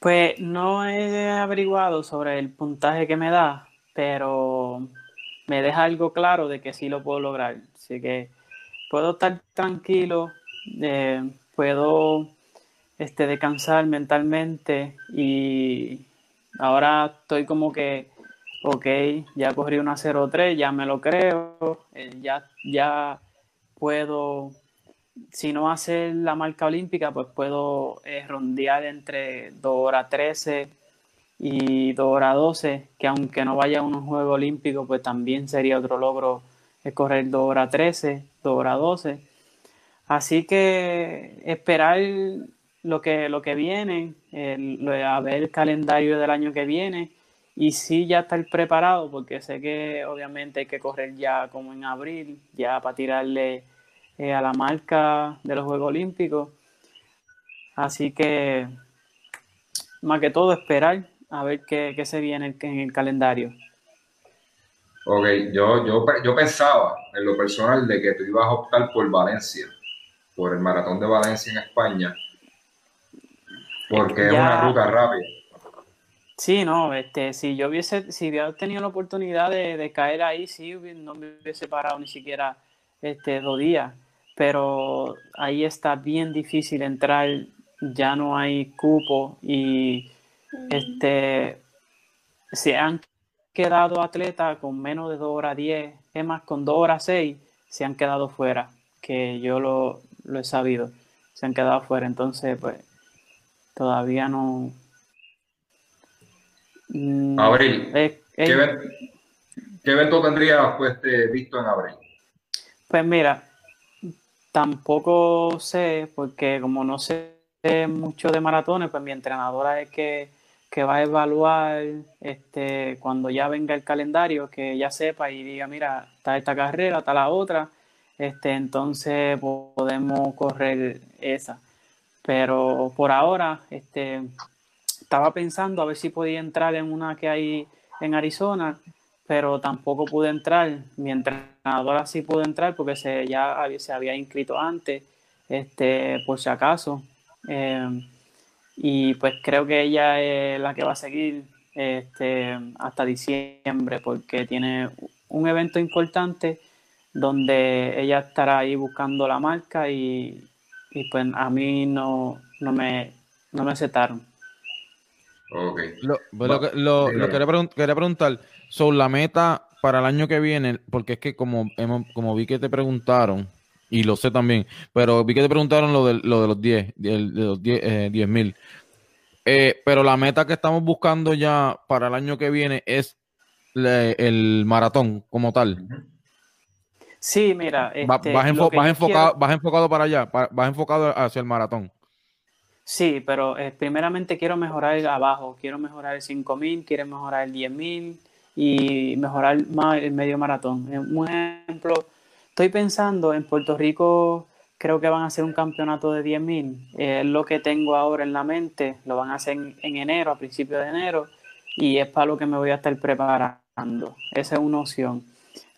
Pues no he averiguado sobre el puntaje que me da, pero me deja algo claro de que sí lo puedo lograr. Así que puedo estar tranquilo, eh, puedo este, descansar mentalmente y ahora estoy como que, ok, ya corrí una 0-3, ya me lo creo, eh, ya, ya puedo, si no hacer la marca olímpica, pues puedo eh, rondear entre 2 horas 13 y 2 horas 12, que aunque no vaya a un juego olímpico, pues también sería otro logro correr 2 horas 13, 2 horas 12. Así que esperar lo que, lo que viene, a ver el calendario del año que viene y sí ya estar preparado, porque sé que obviamente hay que correr ya como en abril, ya para tirarle eh, a la marca de los Juegos Olímpicos. Así que más que todo esperar a ver qué, qué se viene en el calendario. Ok, yo, yo, yo pensaba en lo personal de que tú ibas a optar por Valencia, por el maratón de Valencia en España, porque es una ruta rápida. Sí, no, este, si yo hubiese, si hubiera tenido la oportunidad de, de, caer ahí, sí, no me hubiese parado ni siquiera este, dos días, pero ahí está bien difícil entrar, ya no hay cupo y este, se han quedado atletas con menos de 2 horas 10, es más, con 2 horas 6, se han quedado fuera, que yo lo, he sabido, se han quedado fuera, entonces pues todavía no... Mm, abril. ¿Qué, evento, tendría pues, este, visto en abril? Pues mira, tampoco sé, porque como no sé mucho de maratones, pues mi entrenadora es que que va a evaluar este, cuando ya venga el calendario, que ya sepa y diga, mira, está esta carrera, está la otra, este, entonces podemos correr esa. Pero por ahora, este, estaba pensando a ver si podía entrar en una que hay en Arizona, pero tampoco pude entrar. Mi entrenadora sí pudo entrar porque se, ya se había inscrito antes, este, por si acaso. Eh, y pues creo que ella es la que va a seguir este, hasta diciembre porque tiene un evento importante donde ella estará ahí buscando la marca y, y pues a mí no, no me, no me aceptaron. Ok. Lo, pues lo, lo, quería, quería, preguntar sobre la meta para el año que viene, porque es que como, como vi que te preguntaron, y lo sé también, pero vi que te preguntaron lo de, lo de los 10, de los 10 eh, mil. Eh, pero la meta que estamos buscando ya para el año que viene es el maratón como tal. Sí, mira. Este, vas, enfocado, vas enfocado para allá, vas enfocado hacia el maratón. Sí, pero eh, primeramente quiero mejorar abajo, quiero mejorar el 5000, quiero mejorar el 10000 y mejorar más el medio maratón. Un ejemplo, estoy pensando en Puerto Rico, creo que van a hacer un campeonato de 10.000. Es lo que tengo ahora en la mente. Lo van a hacer en, enero, a principios de enero, y es para lo que me voy a estar preparando. Esa es una opción.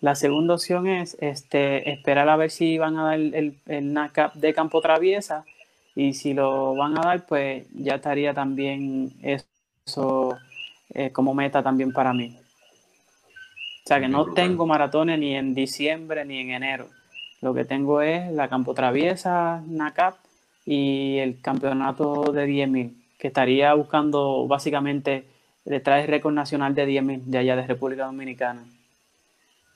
La segunda opción es este, esperar a ver si van a dar el, el, NACAP de campo traviesa y si lo van a dar, pues ya estaría también eso eh, como meta también para mí. O sea que no tengo maratones ni en diciembre ni en enero. Lo que tengo es la Campo Traviesa, NACAP y el campeonato de 10.000, que estaría buscando básicamente detrás del récord nacional de 10.000 de allá de República Dominicana.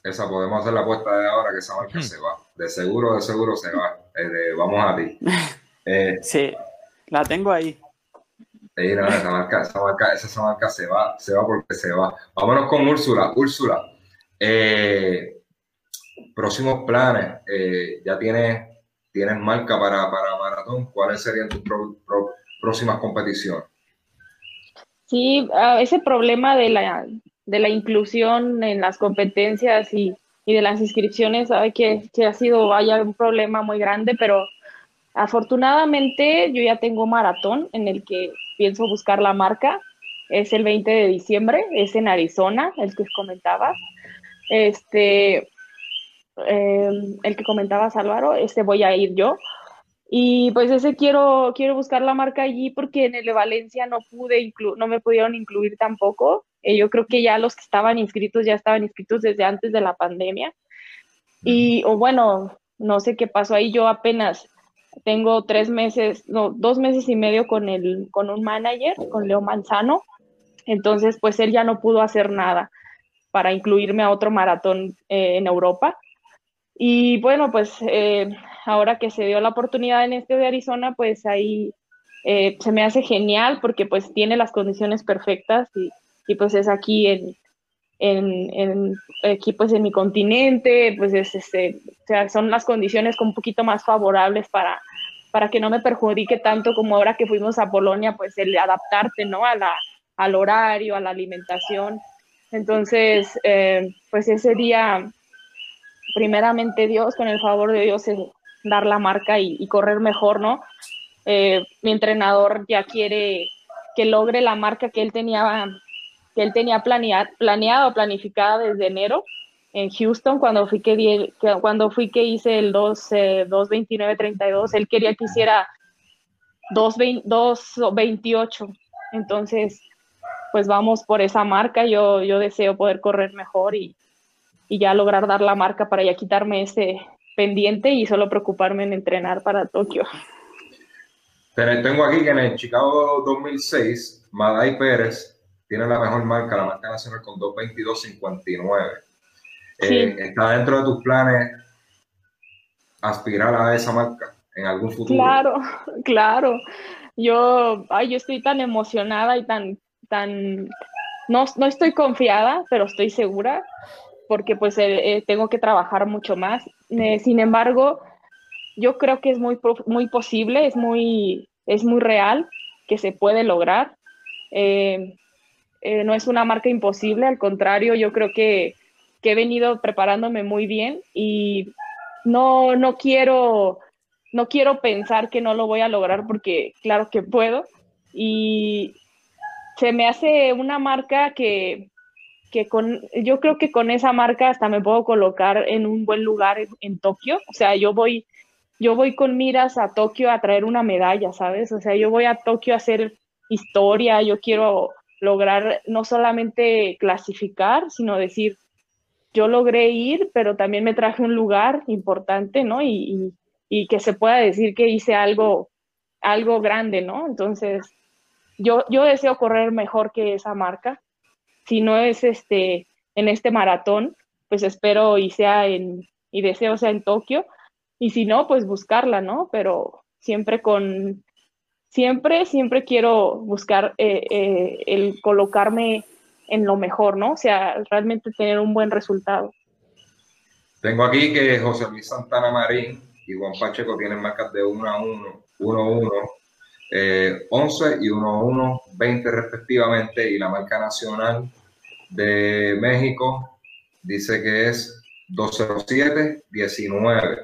Esa podemos hacer la apuesta de ahora que esa marca hmm. se va. De seguro, de seguro se va. Eh, vamos a ti. Eh, sí, la tengo ahí. esa, marca, esa, marca, esa marca se va, se va porque se va. Vámonos con Úrsula. Úrsula, eh, próximos planes, eh, ya tienes, tienes marca para, para maratón, ¿cuáles serían tus próximas competiciones? Sí, ese problema de la, de la inclusión en las competencias y, y de las inscripciones, sabe que, que, ha sido vaya un problema muy grande, pero afortunadamente yo ya tengo maratón en el que pienso buscar la marca. Es el 20 de diciembre, es en Arizona, el que comentaba. Este, em, el que comentaba Álvaro, este voy a ir yo. Y pues ese quiero, quiero buscar la marca allí porque en el de Valencia no pude no me pudieron incluir tampoco. Eh, yo creo que ya los que estaban inscritos ya estaban inscritos desde antes de la pandemia. Y, o bueno, no sé qué pasó ahí. Yo apenas tengo tres meses, no, dos meses y medio con, el, con un manager, con Leo Manzano. Entonces, pues él ya no pudo hacer nada para incluirme a otro maratón eh, en Europa. Y bueno, pues eh, ahora que se dio la oportunidad en este de Arizona, pues ahí eh, se me hace genial porque pues tiene las condiciones perfectas y, y pues es aquí en, en, en, aquí pues en mi continente, pues es, este, o sea, son las condiciones un poquito más favorables para, para que no me perjudique tanto como ahora que fuimos a Polonia, pues el adaptarte, ¿no? A la, al horario, a la alimentación. Entonces, eh, pues ese día, primeramente Dios, con el favor de Dios, es dar la marca y, correr mejor, ¿no? Eh, mi entrenador ya quiere que logre la marca que él tenía, que él tenía planeado, planeado, planificada desde enero en Houston cuando fui que, cuando fui que hice el 2, 229-32, él quería que hiciera 228. Entonces, pues vamos por esa marca. Yo, yo deseo poder correr mejor y, y ya lograr dar la marca para ya quitarme ese pendiente y solo preocuparme en entrenar para Tokio. Tengo aquí que en el Chicago 2006, Madai Pérez tiene la mejor marca, la marca nacional con 222.59. Eh, ¿Está dentro de tus planes aspirar a esa marca en algún futuro? Claro, claro. Yo, ay, yo estoy tan emocionada y tan tan, no, no estoy confiada, pero estoy segura porque pues eh, eh, tengo que trabajar mucho más. Eh, sin embargo, yo creo que es muy, muy posible, es muy, es muy real que se puede lograr. no es una marca imposible, al contrario, yo creo que, que, he venido preparándome muy bien y no, no quiero no quiero pensar que no lo voy a lograr porque claro que puedo y, se me hace una marca que, con, yo creo que con esa marca hasta me puedo colocar en un buen lugar en, Tokio. O sea, yo voy, yo voy con miras a Tokio a traer una medalla, ¿sabes? O sea, yo voy a Tokio a hacer historia, yo quiero lograr no solamente clasificar, sino decir, yo logré ir, pero también me traje un lugar importante, ¿no? Y, que se pueda decir que hice algo, algo grande, ¿no? Entonces, yo, yo deseo correr mejor que esa marca. Si no es este, en este maratón, pues espero y sea en, y deseo sea en Tokio. Y si no, pues buscarla, ¿no? Pero siempre con, siempre, siempre quiero buscar eh, eh, el colocarme en lo mejor, ¿no? O sea, realmente tener un buen resultado. Tengo aquí que José Luis Santana Marín y Juan Pacheco tienen marcas de 1 a 1, 1 a 1, 11 y 1 a 1, 20 respectivamente, y la marca nacional de México dice que es 207, 19.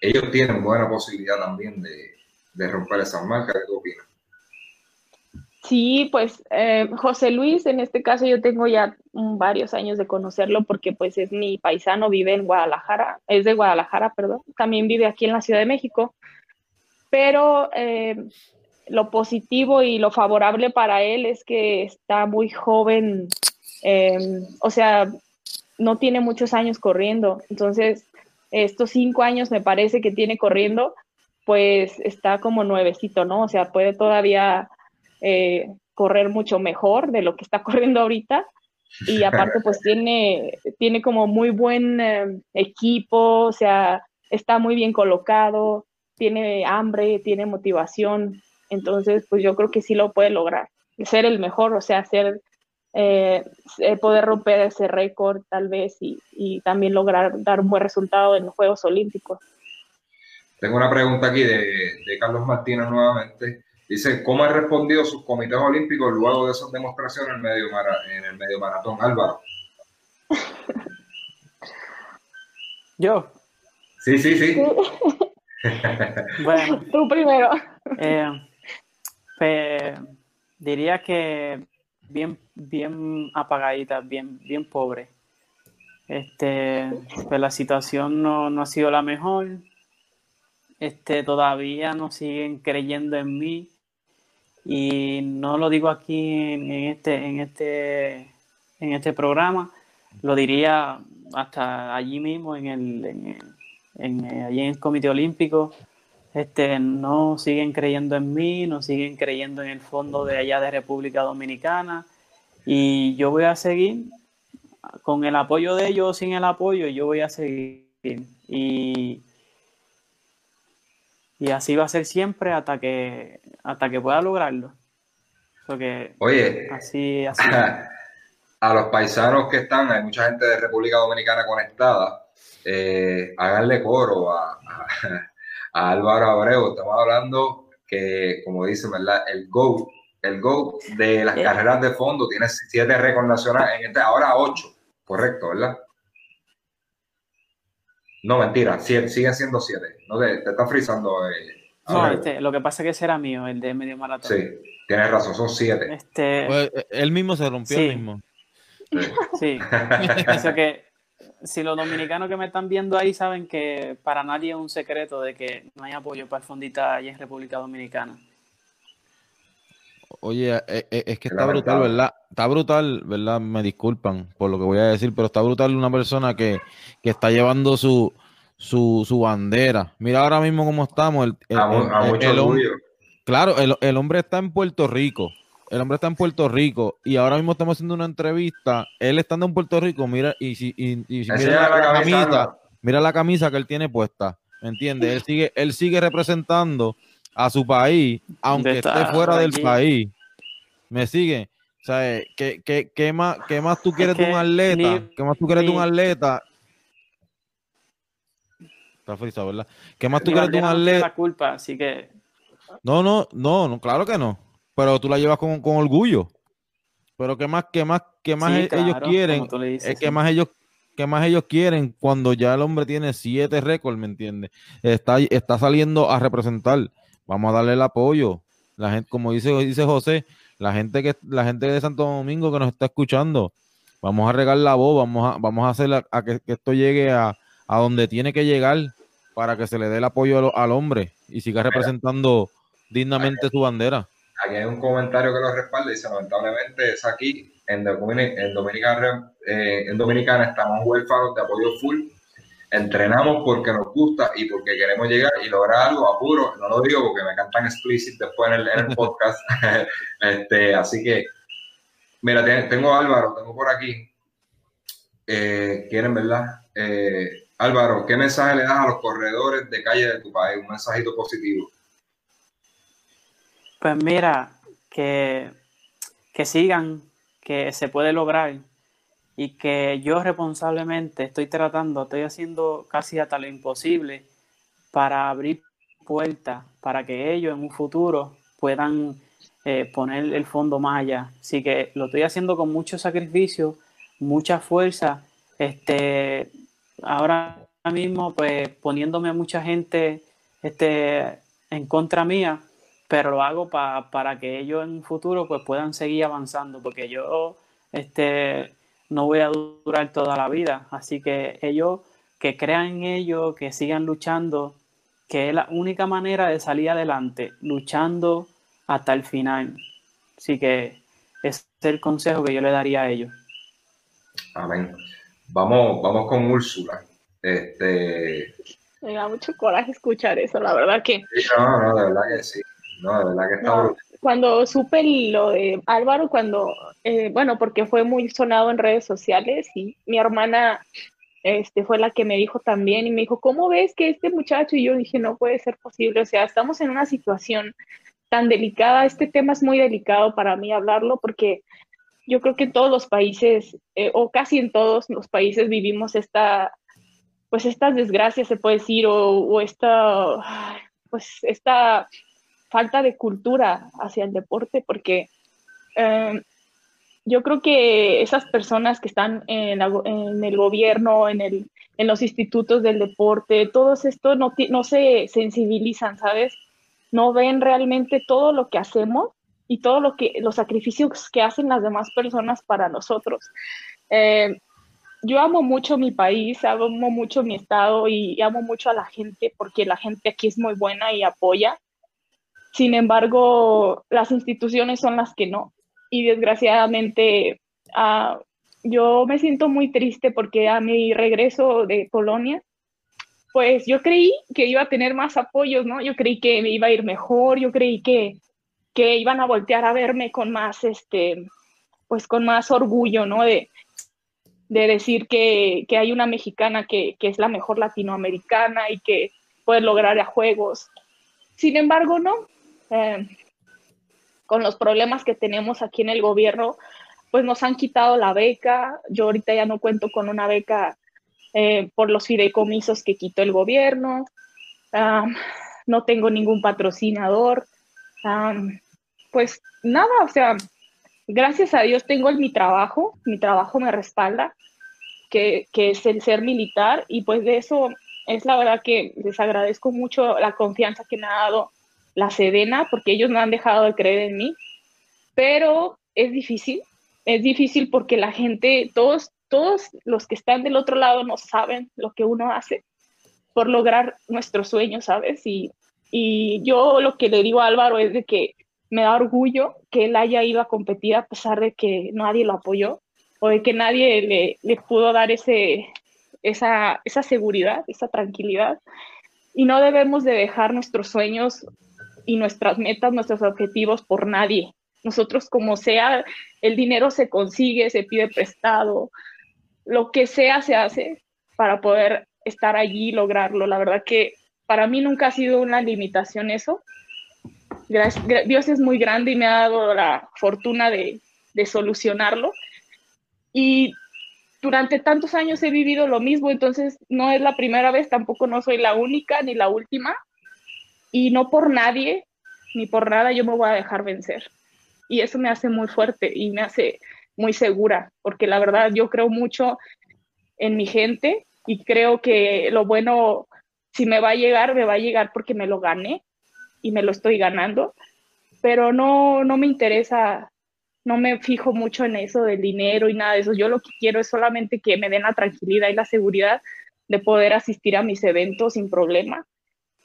Ellos tienen buena posibilidad también de, de romper esas marcas. ¿Qué opinas? Sí, pues eh, José Luis, en este caso yo tengo ya varios años de conocerlo porque pues es mi paisano, vive en Guadalajara, es de Guadalajara, perdón, también vive aquí en la Ciudad de México, pero eh, lo positivo y lo favorable para él es que está muy joven, em, o sea, no tiene muchos años corriendo, entonces estos cinco años me parece que tiene corriendo, pues está como nuevecito, ¿no? O sea, puede todavía eh, correr mucho mejor de lo que está corriendo ahorita. Y aparte, pues tiene, tiene como muy buen eh, equipo, o sea, está muy bien colocado, tiene hambre, tiene motivación. Entonces, pues yo creo que sí lo puede lograr. Ser el mejor, o sea, ser, eh, poder romper ese récord tal vez y, y, también lograr dar un buen resultado en los Juegos Olímpicos. Tengo una pregunta aquí de, de Carlos Martínez nuevamente. Dice, ¿cómo ha respondido sus comités olímpicos luego de esas demostraciones en el medio, en el medio maratón? Álvaro. Yo. Sí, sí, sí. bueno. Tú primero. Eh, diría que bien, bien apagadita, bien, bien pobre. Este, pues la situación no, no ha sido la mejor. Este, todavía no siguen creyendo en mí y no lo digo aquí en, este, en, este, en este programa, lo diría hasta allí mismo en el, en, allí en el Comité Olímpico. Este, no siguen creyendo en mí, no siguen creyendo en el fondo de allá de República Dominicana y yo voy a seguir con el apoyo de ellos o sin el apoyo, yo voy a seguir y y así va a ser siempre hasta que, hasta que pueda lograrlo. Oye, así, así. A, los paisanos que están, hay mucha gente de República Dominicana conectada, eh, háganle coro a, Álvaro Abreu. Estamos hablando que, como dicen, ¿verdad? El GO, el GO de las carreras de fondo tiene siete récords nacionales, en este, ahora ocho, correcto, ¿verdad? No, mentira, siguen siendo siete. No te, te está frizando. Eh, no, este, lo que pasa es que ese era mío, el de medio maratón. Sí, tienes razón, son siete. Este... Pues, eh, él mismo se rompió sí. el mismo. Sí. o que si los dominicanos que me están viendo ahí saben que para nadie es un secreto de que no hay apoyo para el fondita allí en República Dominicana. Oye, eh, eh, es que está brutal, ¿verdad? Está brutal, ¿verdad? Me disculpan por lo que voy a decir, pero está brutal una persona que, está llevando su, su, bandera. Mira ahora mismo cómo estamos. El, hombre, claro, el, hombre está en Puerto Rico. El hombre está en Puerto Rico y ahora mismo estamos haciendo una entrevista. Él estando en Puerto Rico, mira, y si, mira la, camisa, mira la camisa que él tiene puesta. ¿Me entiendes? Él sigue, él sigue representando a su país, aunque esté fuera del país. ¿Me sigue? O sea, ¿qué, qué, qué más, qué más tú quieres de un atleta? ¿Qué más tú quieres de un atleta? Está frisado, ¿verdad? ¿Qué más tú quieres de un atleta? la culpa, así que... No, no, no, no, claro que no. Pero tú la llevas con, con orgullo. Pero qué más, qué más, qué más e-, ellos quieren, es que más ellos ¿qué más ellos quieren cuando ya el hombre tiene siete récords, ¿me entiendes? Está, está saliendo a representar vamos a darle el apoyo. La gente, como dice, dice José, la gente que la gente de Santo Domingo que nos está escuchando, vamos a regar la voz, vamos a, vamos a hacer a que, esto llegue a, donde tiene que llegar para que se le dé el apoyo al, hombre y siga representando dignamente su bandera. Aquí hay un comentario que lo respalda, dice, lamentablemente es aquí en, en, Dominicana, eh, en Dominicana estamos huérfanos de apoyo full. Entrenamos porque nos gusta y porque queremos llegar y lograr algo apuro. No lo digo porque me cantan explicit después en el, podcast. este, así que, mira, tengo a Álvaro, tengo por aquí. Eh, quieren, ¿verdad? Eh, Álvaro, ¿qué mensaje le das a los corredores de calle de tu país? Un mensajito positivo. Pues mira, que, que sigan, que se puede lograr y que yo responsablemente estoy tratando, estoy haciendo casi hasta lo imposible para abrir puertas para que ellos en un futuro puedan eh, poner el fondo más allá. Así que lo estoy haciendo con mucho sacrificio, mucha fuerza. Este, ahora mismo, pues poniéndome a mucha gente este, en contra mía, pero lo hago para que ellos en un futuro pues puedan seguir avanzando, porque yo este, no voy a durar toda la vida, así que ellos que crean en ellos, que sigan luchando, que es la única manera de salir adelante, luchando hasta el final. Así que ese es el consejo que yo le daría a ellos. Amén. Vamos, vamos con Úrsula. Este... Me da mucho coraje escuchar eso, la verdad que. no, no, de verdad que sí. No, de verdad que está Cuando supe lo de Álvaro, cuando, eh, bueno, porque fue muy sonado en redes sociales y mi hermana este, fue la que me dijo también y me dijo, ¿cómo ves que este muchacho? Y yo dije, no puede ser posible, o sea, estamos en una situación tan delicada, este tema es muy delicado para mí hablarlo porque yo creo que en todos los países, eh, o casi en todos los países vivimos esta, pues estas desgracias, se puede decir, o, o esta, pues esta falta de cultura hacia el deporte, porque eh, yo creo que esas personas que están en, el gobierno, en, el, en, los institutos del deporte, todos esto no, no se sensibilizan, ¿sabes? No ven realmente todo lo que hacemos y todo lo que los sacrificios que hacen las demás personas para nosotros. Eh, yo amo mucho mi país, amo mucho mi estado y amo mucho a la gente porque la gente aquí es muy buena y apoya. Sin embargo, las instituciones son las que no. Y desgraciadamente, ah, yo me siento muy triste porque a mi regreso de Polonia, pues yo creí que iba a tener más apoyos, ¿no? Yo creí que me iba a ir mejor, yo creí que, que iban a voltear a verme con más, este, pues con más orgullo, ¿no? De, de decir que, que, hay una mexicana que, que, es la mejor latinoamericana y que puede lograr a juegos. Sin embargo, no, eh, con los problemas que tenemos aquí en el gobierno, pues nos han quitado la beca. Yo ahorita ya no cuento con una beca eh, por los fideicomisos que quitó el gobierno. no tengo ningún patrocinador. pues nada, o sea, gracias a Dios tengo mi trabajo, mi trabajo me respalda, que, que, es el ser militar, y pues de eso es la verdad que les agradezco mucho la confianza que me ha dado la Sedena, porque ellos no han dejado de creer en mí, pero es difícil, es difícil porque la gente, todos, todos los que están del otro lado no saben lo que uno hace por lograr nuestros sueños, ¿sabes? Y, y yo lo que le digo a Álvaro es de que me da orgullo que él haya ido a competir a pesar de que nadie lo apoyó o de que nadie le, le pudo dar ese, esa, esa seguridad, esa tranquilidad. Y no debemos de dejar nuestros sueños y nuestras metas, nuestros objetivos por nadie. Nosotros como sea, el dinero se consigue, se pide prestado, lo que sea se hace para poder estar allí y lograrlo. La verdad que para mí nunca ha sido una limitación eso. Dios es muy grande y me ha dado la fortuna de, de solucionarlo. Y durante tantos años he vivido lo mismo, entonces no es la primera vez, tampoco no soy la única ni la última y no por nadie ni por nada yo me voy a dejar vencer. Y eso me hace muy fuerte y me hace muy segura, porque la verdad yo creo mucho en mi gente y creo que lo bueno, si me va a llegar, me va a llegar porque me lo gané y me lo estoy ganando, pero no, no me interesa, no me fijo mucho en eso del dinero y nada de eso. Yo lo que quiero es solamente que me den la tranquilidad y la seguridad de poder asistir a mis eventos sin problema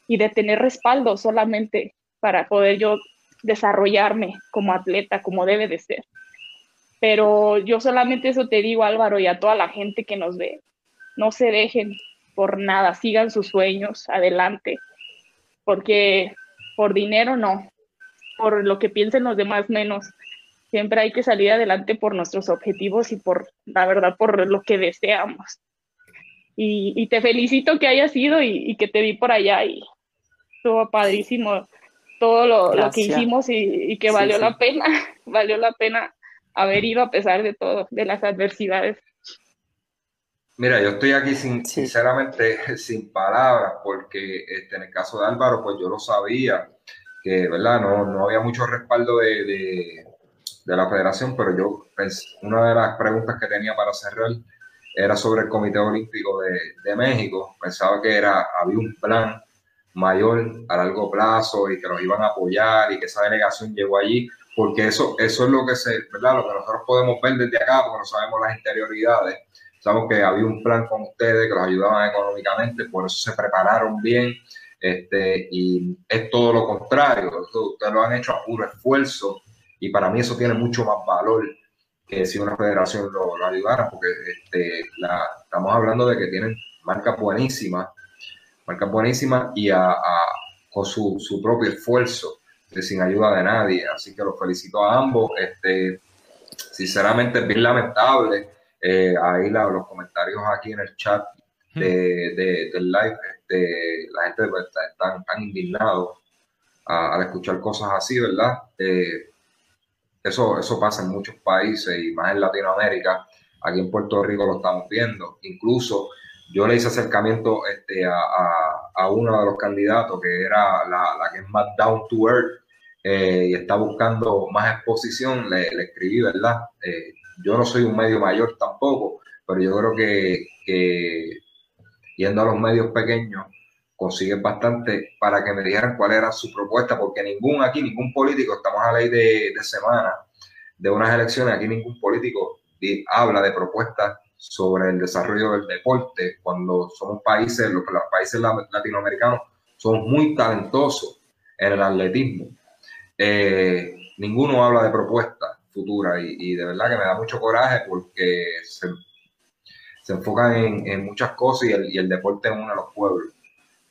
y de tener respaldo solamente para poder yo desarrollarme como atleta como debe de ser. Pero yo solamente eso te digo, Álvaro, y a toda la gente que nos ve, no se dejen por nada, sigan sus sueños, adelante, porque por dinero no, por lo que piensen los demás menos. Siempre hay que salir adelante por nuestros objetivos y por, la verdad, por lo que deseamos. Y, te felicito que hayas ido y, que te vi por allá y estuvo padrísimo todo lo, que hicimos y, que valió la pena, valió la pena haber ido a pesar de todo, de las adversidades. Mira, yo estoy aquí sin, sinceramente sin palabras, porque este, en el caso de Álvaro, pues yo lo sabía, que verdad no, no había mucho respaldo de, de, la federación, pero yo una de las preguntas que tenía para cerrar era sobre el Comité Olímpico de, de México. Pensaba que era, había un plan mayor a largo plazo y que los iban a apoyar y que esa delegación llegó allí, porque eso, eso es lo que se, ¿verdad? Lo que nosotros podemos ver desde acá, porque no sabemos las interioridades Sabemos que había un plan con ustedes que los ayudaban económicamente, por eso se prepararon bien. Este, y es todo lo contrario, ustedes lo han hecho a puro esfuerzo y para mí eso tiene mucho más valor que si una federación lo, ayudara, porque este, estamos hablando de que tienen marcas buenísimas, marcas buenísimas y con su, su, propio esfuerzo, sin ayuda de nadie. Así que los felicito a ambos. Este, sinceramente es bien lamentable eh, ahí los comentarios aquí en el chat de, del live, este, la gente pues, está, tan, indignado al escuchar cosas así, ¿verdad? Eh, eso, eso pasa en muchos países y más en Latinoamérica. Aquí en Puerto Rico lo estamos viendo. Incluso yo le hice acercamiento este, a, a, uno de los candidatos que era la, que es más down to earth eh, y está buscando más exposición. Le, escribí, ¿verdad? Yo no soy un medio mayor tampoco, pero yo creo que, yendo a los medios pequeños consiguen bastante para que me dijeran cuál era su propuesta, porque ningún aquí, ningún político, estamos a ley de, semana de unas elecciones, aquí ningún político habla de propuestas sobre el desarrollo del deporte, cuando somos países, los, los países latinoamericanos somos muy talentosos en el atletismo. Eh, ninguno habla de propuestas futura y, de verdad que me da mucho coraje porque se, enfocan en, muchas cosas y el, y el, deporte une a los pueblos,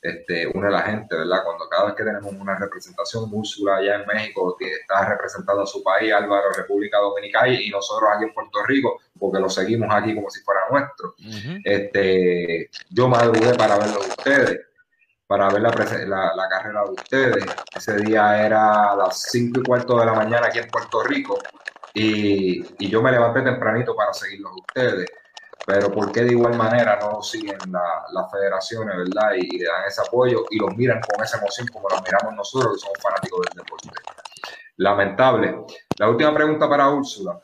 este, une a la gente, ¿verdad? Cuando cada vez que tenemos una representación, Úrsula allá en México está representando a su país, Álvaro, República Dominicana y nosotros aquí en Puerto Rico, porque lo seguimos aquí como si fuera nuestro. este, yo madrugué para verlo de ustedes para ver la, la, carrera de ustedes. Ese día era a las 5 y cuarto de la mañana aquí en Puerto Rico y, yo me levanté tempranito para seguirlos ustedes. Pero ¿por qué de igual manera no siguen las federaciones, verdad? Y, le dan ese apoyo y los miran con esa emoción como los miramos nosotros, que somos fanáticos del deporte. Lamentable. La última pregunta para Úrsula.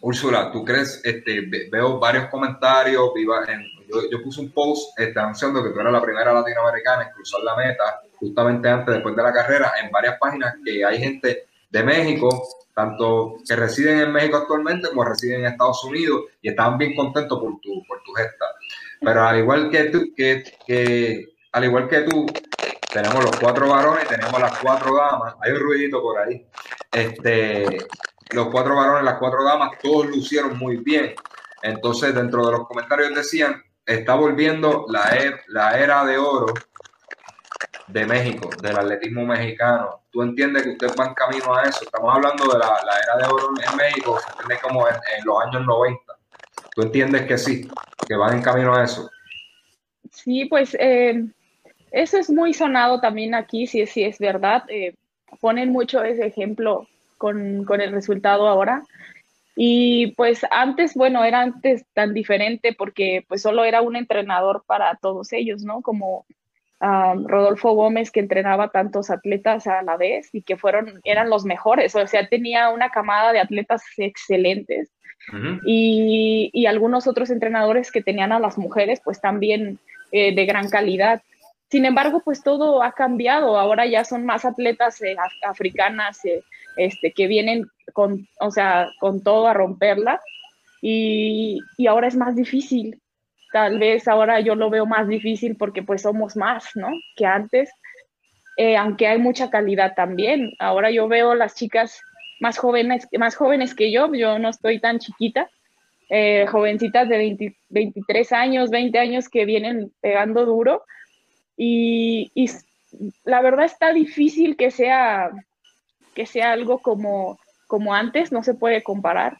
Úrsula, ¿tú crees, este, veo varios comentarios, viva en, yo, puse un post este, anunciando que tú eras la primera latinoamericana en cruzar la meta justamente antes, después de la carrera, en varias páginas que hay gente de México, tanto que residen en México actualmente como residen en Estados Unidos y estaban bien contentos por tu, por gesta. Pero al igual que tú, que, al igual que tú, tenemos los cuatro varones, tenemos las cuatro damas, hay un ruidito por ahí. Este, los cuatro varones, las cuatro damas, todos lucieron muy bien. Entonces, dentro de los comentarios decían, está volviendo la, er, la era de oro de México, del atletismo mexicano. ¿Tú entiendes que usted va en camino a eso? Estamos hablando de la, era de oro en México, se entiende como en, los años 90. ¿Tú entiendes que sí, que van en camino a eso? Sí, pues eh, eso es muy sonado también aquí, sí, sí es verdad. Eh, ponen mucho ese ejemplo con, con el resultado ahora. Y pues antes, bueno, era antes tan diferente porque pues solo era un entrenador para todos ellos, ¿no? Como Rodolfo Gómez que entrenaba tantos atletas a la vez y que fueron, eran los mejores, o sea, tenía una camada de atletas excelentes. y, y, algunos otros entrenadores que tenían a las mujeres, pues también eh, de gran calidad. Sin embargo, pues todo ha cambiado. Ahora ya son más atletas eh, africanas eh, este, que vienen con, o sea, con todo a romperla. Y, y, ahora es más difícil tal vez ahora yo lo veo más difícil porque pues somos más, ¿no? Que antes, eh, aunque hay mucha calidad también. Ahora yo veo las chicas más jóvenes, más jóvenes que yo, yo no estoy tan chiquita, eh, jovencitas de 23 años, 20 años que vienen pegando duro. Y, y, la verdad está difícil que sea, que sea algo como, como antes, no se puede comparar,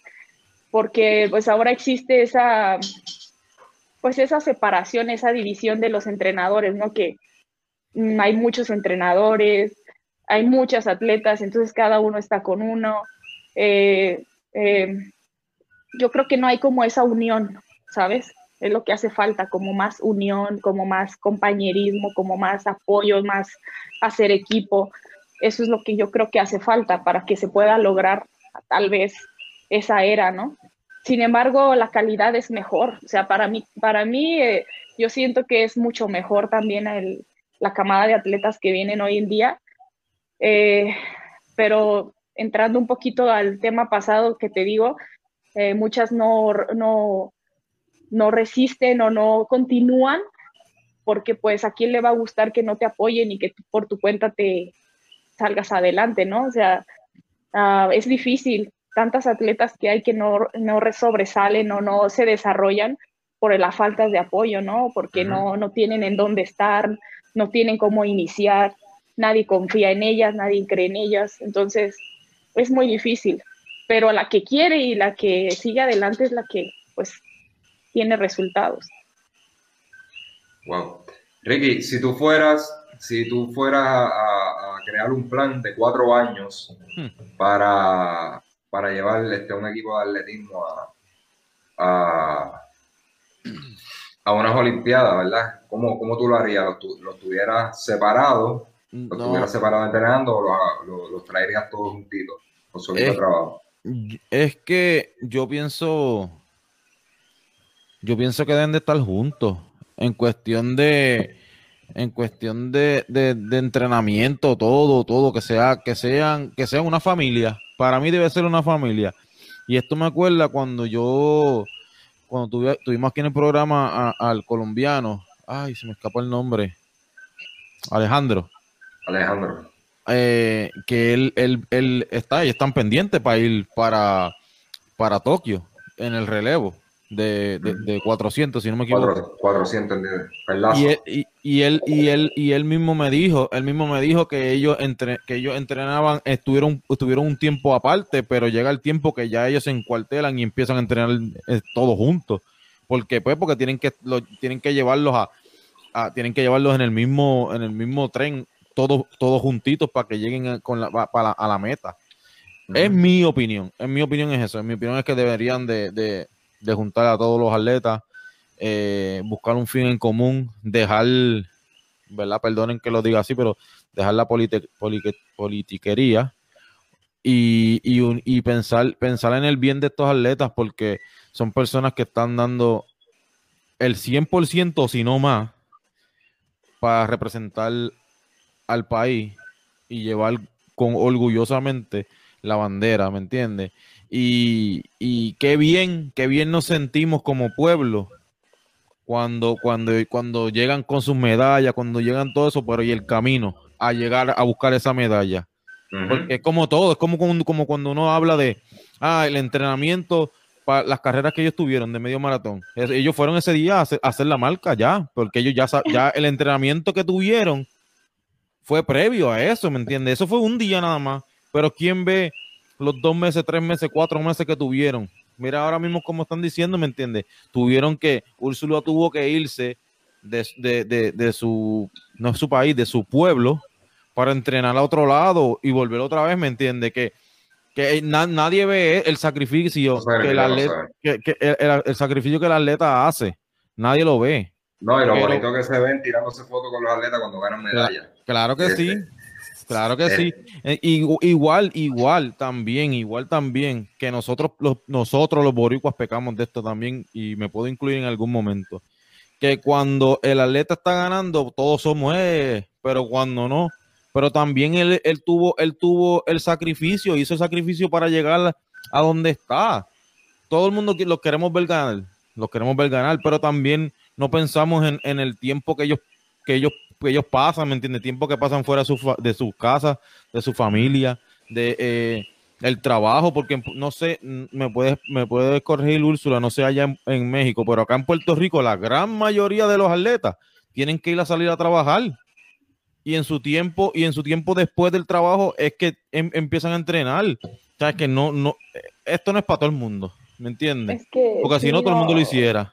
porque pues ahora existe esa, pues esa separación, esa división de los entrenadores, ¿no? Que mm, hay muchos entrenadores, hay muchas atletas, entonces cada uno está con uno. Eh, eh, yo creo que no hay como esa unión, ¿sabes? Es lo que hace falta, como más unión, como más compañerismo, como más apoyo, más hacer equipo. Eso es lo que yo creo que hace falta para que se pueda lograr tal vez esa era, ¿no? Sin embargo, la calidad es mejor. O sea, para mí, para mí eh, yo siento que es mucho mejor también la camada de atletas que vienen hoy en día. Eh, pero entrando un poquito al tema pasado que te digo, eh, muchas no, no, no resisten o no continúan porque pues a quién le va a gustar que no te apoyen y que por tu cuenta te salgas adelante, ¿no? O sea, uh, es difícil, tantas atletas que hay que no, no sobresalen o no se desarrollan por la falta de apoyo, ¿no? Porque no, no tienen en dónde estar, no tienen cómo iniciar, nadie confía en ellas, nadie cree en ellas, entonces es muy difícil pero la que quiere y la que sigue adelante es la que pues tiene resultados. Wow. Ricky, si tú fueras, si tú fueras a, crear un plan de cuatro años hmm. para, para llevar este, un equipo de atletismo a, a, unas Olimpiadas, ¿verdad? ¿Cómo, ¿Cómo, tú lo harías? ¿Lo, lo tuvieras separado? ¿Lo tuvieras separado entrenando o los lo traerías todos juntitos? ¿O solito trabajo? Es que yo pienso, yo pienso que deben de estar juntos en cuestión de, en cuestión de, entrenamiento, todo, todo, que sea, que sean, que sean una familia. Para mí debe ser una familia. Y esto me acuerda cuando yo, cuando tuvimos aquí en el programa al colombiano, ay, se me escapó el nombre, Alejandro. Alejandro. Eh, que él, él, él, está y están pendientes para ir para, para Tokio en el relevo de, de, 400, si no me equivoco. 400, y él, y, y, él, y, él, y él mismo me dijo, él mismo me dijo que ellos, entre, que ellos entrenaban, estuvieron, estuvieron un tiempo aparte, pero llega el tiempo que ya ellos se encuartelan y empiezan a entrenar eh, todos juntos. porque Pues porque tienen que, lo, tienen que llevarlos a, a, tienen que llevarlos en el mismo, en el mismo tren todos, todos juntitos para que lleguen con la, para, a la meta. Es mi opinión, en mi opinión es eso, en mi opinión es que deberían de, juntar a todos los atletas, eh, buscar un fin en común, dejar, ¿verdad? Perdonen que lo diga así, pero dejar la politiquería y, y, pensar, pensar en el bien de estos atletas porque son personas que están dando el 100%, si no más, para representar al país y llevar con orgullosamente la bandera, ¿me entiendes? Y, y, qué bien, qué bien nos sentimos como pueblo cuando, cuando, cuando llegan con sus medallas, cuando llegan todo eso, pero y el camino a llegar a buscar esa medalla. Porque es como todo, es como, como, cuando uno habla de, ah, el entrenamiento para las carreras que ellos tuvieron de medio maratón. Ellos fueron ese día a hacer, la marca ya, porque ellos ya, ya el entrenamiento que tuvieron fue previo a eso, ¿me entiendes? Eso fue un día nada más. Pero ¿quién ve los dos meses, tres meses, cuatro meses que tuvieron? Mira ahora mismo como están diciendo, ¿me entiendes? Tuvieron que, Úrsula tuvo que irse de, su, no su país, de su pueblo, para entrenar a otro lado y volver otra vez, ¿me entiendes? Que, que nadie ve el sacrificio que, el, atleta, que, el, sacrificio que el atleta hace. Nadie lo ve. No, y lo bonito que se ven tirándose fotos con los atletas cuando ganan medallas. Claro que sí, claro que sí. Eh, igual, igual también, igual también que nosotros los, nosotros los boricuas pecamos de esto también y me puedo incluir en algún momento. Que cuando el atleta está ganando, todos somos, eh, pero cuando no, pero también él, él, tuvo, él tuvo el sacrificio, hizo el sacrificio para llegar a donde está. Todo el mundo lo queremos ver ganar, lo queremos ver ganar, pero también no pensamos en, en el tiempo que ellos, que ellos que ellos pasan, ¿me entiendes? Tiempo que pasan fuera de, su, de sus casas, de su familia, de, eh, el trabajo, porque no sé, me puedes, me puedes corregir Úrsula, no sé allá en, México, pero acá en Puerto Rico la gran mayoría de los atletas tienen que ir a salir a trabajar y en su tiempo y en su tiempo después del trabajo es que em, empiezan a entrenar. O sea, que no, no, esto no es para todo el mundo, ¿me entiendes? Porque si no, todo el mundo lo hiciera.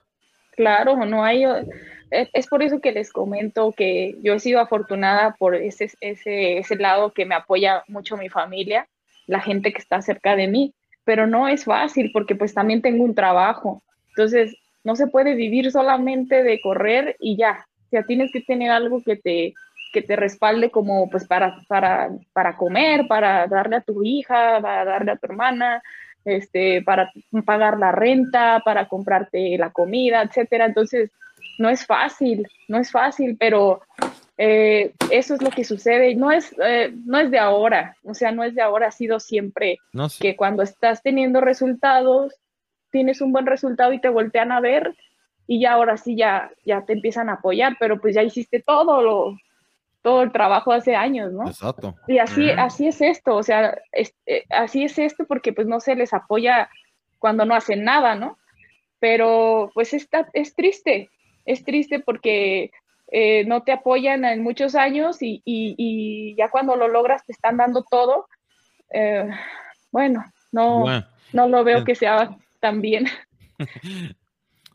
Claro, no hay, es por eso que les comento que yo he sido afortunada por ese, ese, ese lado que me apoya mucho mi familia, la gente que está cerca de mí, pero no es fácil porque pues también tengo un trabajo. Entonces, no se puede vivir solamente de correr y ya. O tienes que tener algo que te, que te respalde como pues para, para, para comer, para darle a tu hija, para darle a tu hermana, este, para pagar la renta, para comprarte la comida, etcétera. Entonces, no es fácil, no es fácil, pero eh, eso es lo que sucede. No es, eh, no es de ahora, o sea, no es de ahora, ha sido siempre que cuando estás teniendo resultados, tienes un buen resultado y te voltean a ver y ya ahora sí ya, ya te empiezan a apoyar, pero pues ya hiciste todo lo, todo el trabajo hace años, ¿no? Exacto. Y así, así es esto, o sea, eh, así es esto porque pues no se les apoya cuando no hacen nada, ¿no? Pero pues está, es triste, es triste porque eh, no te apoyan en muchos años y, ya cuando lo logras te están dando todo. Eh, bueno, no, no lo veo que sea tan bien.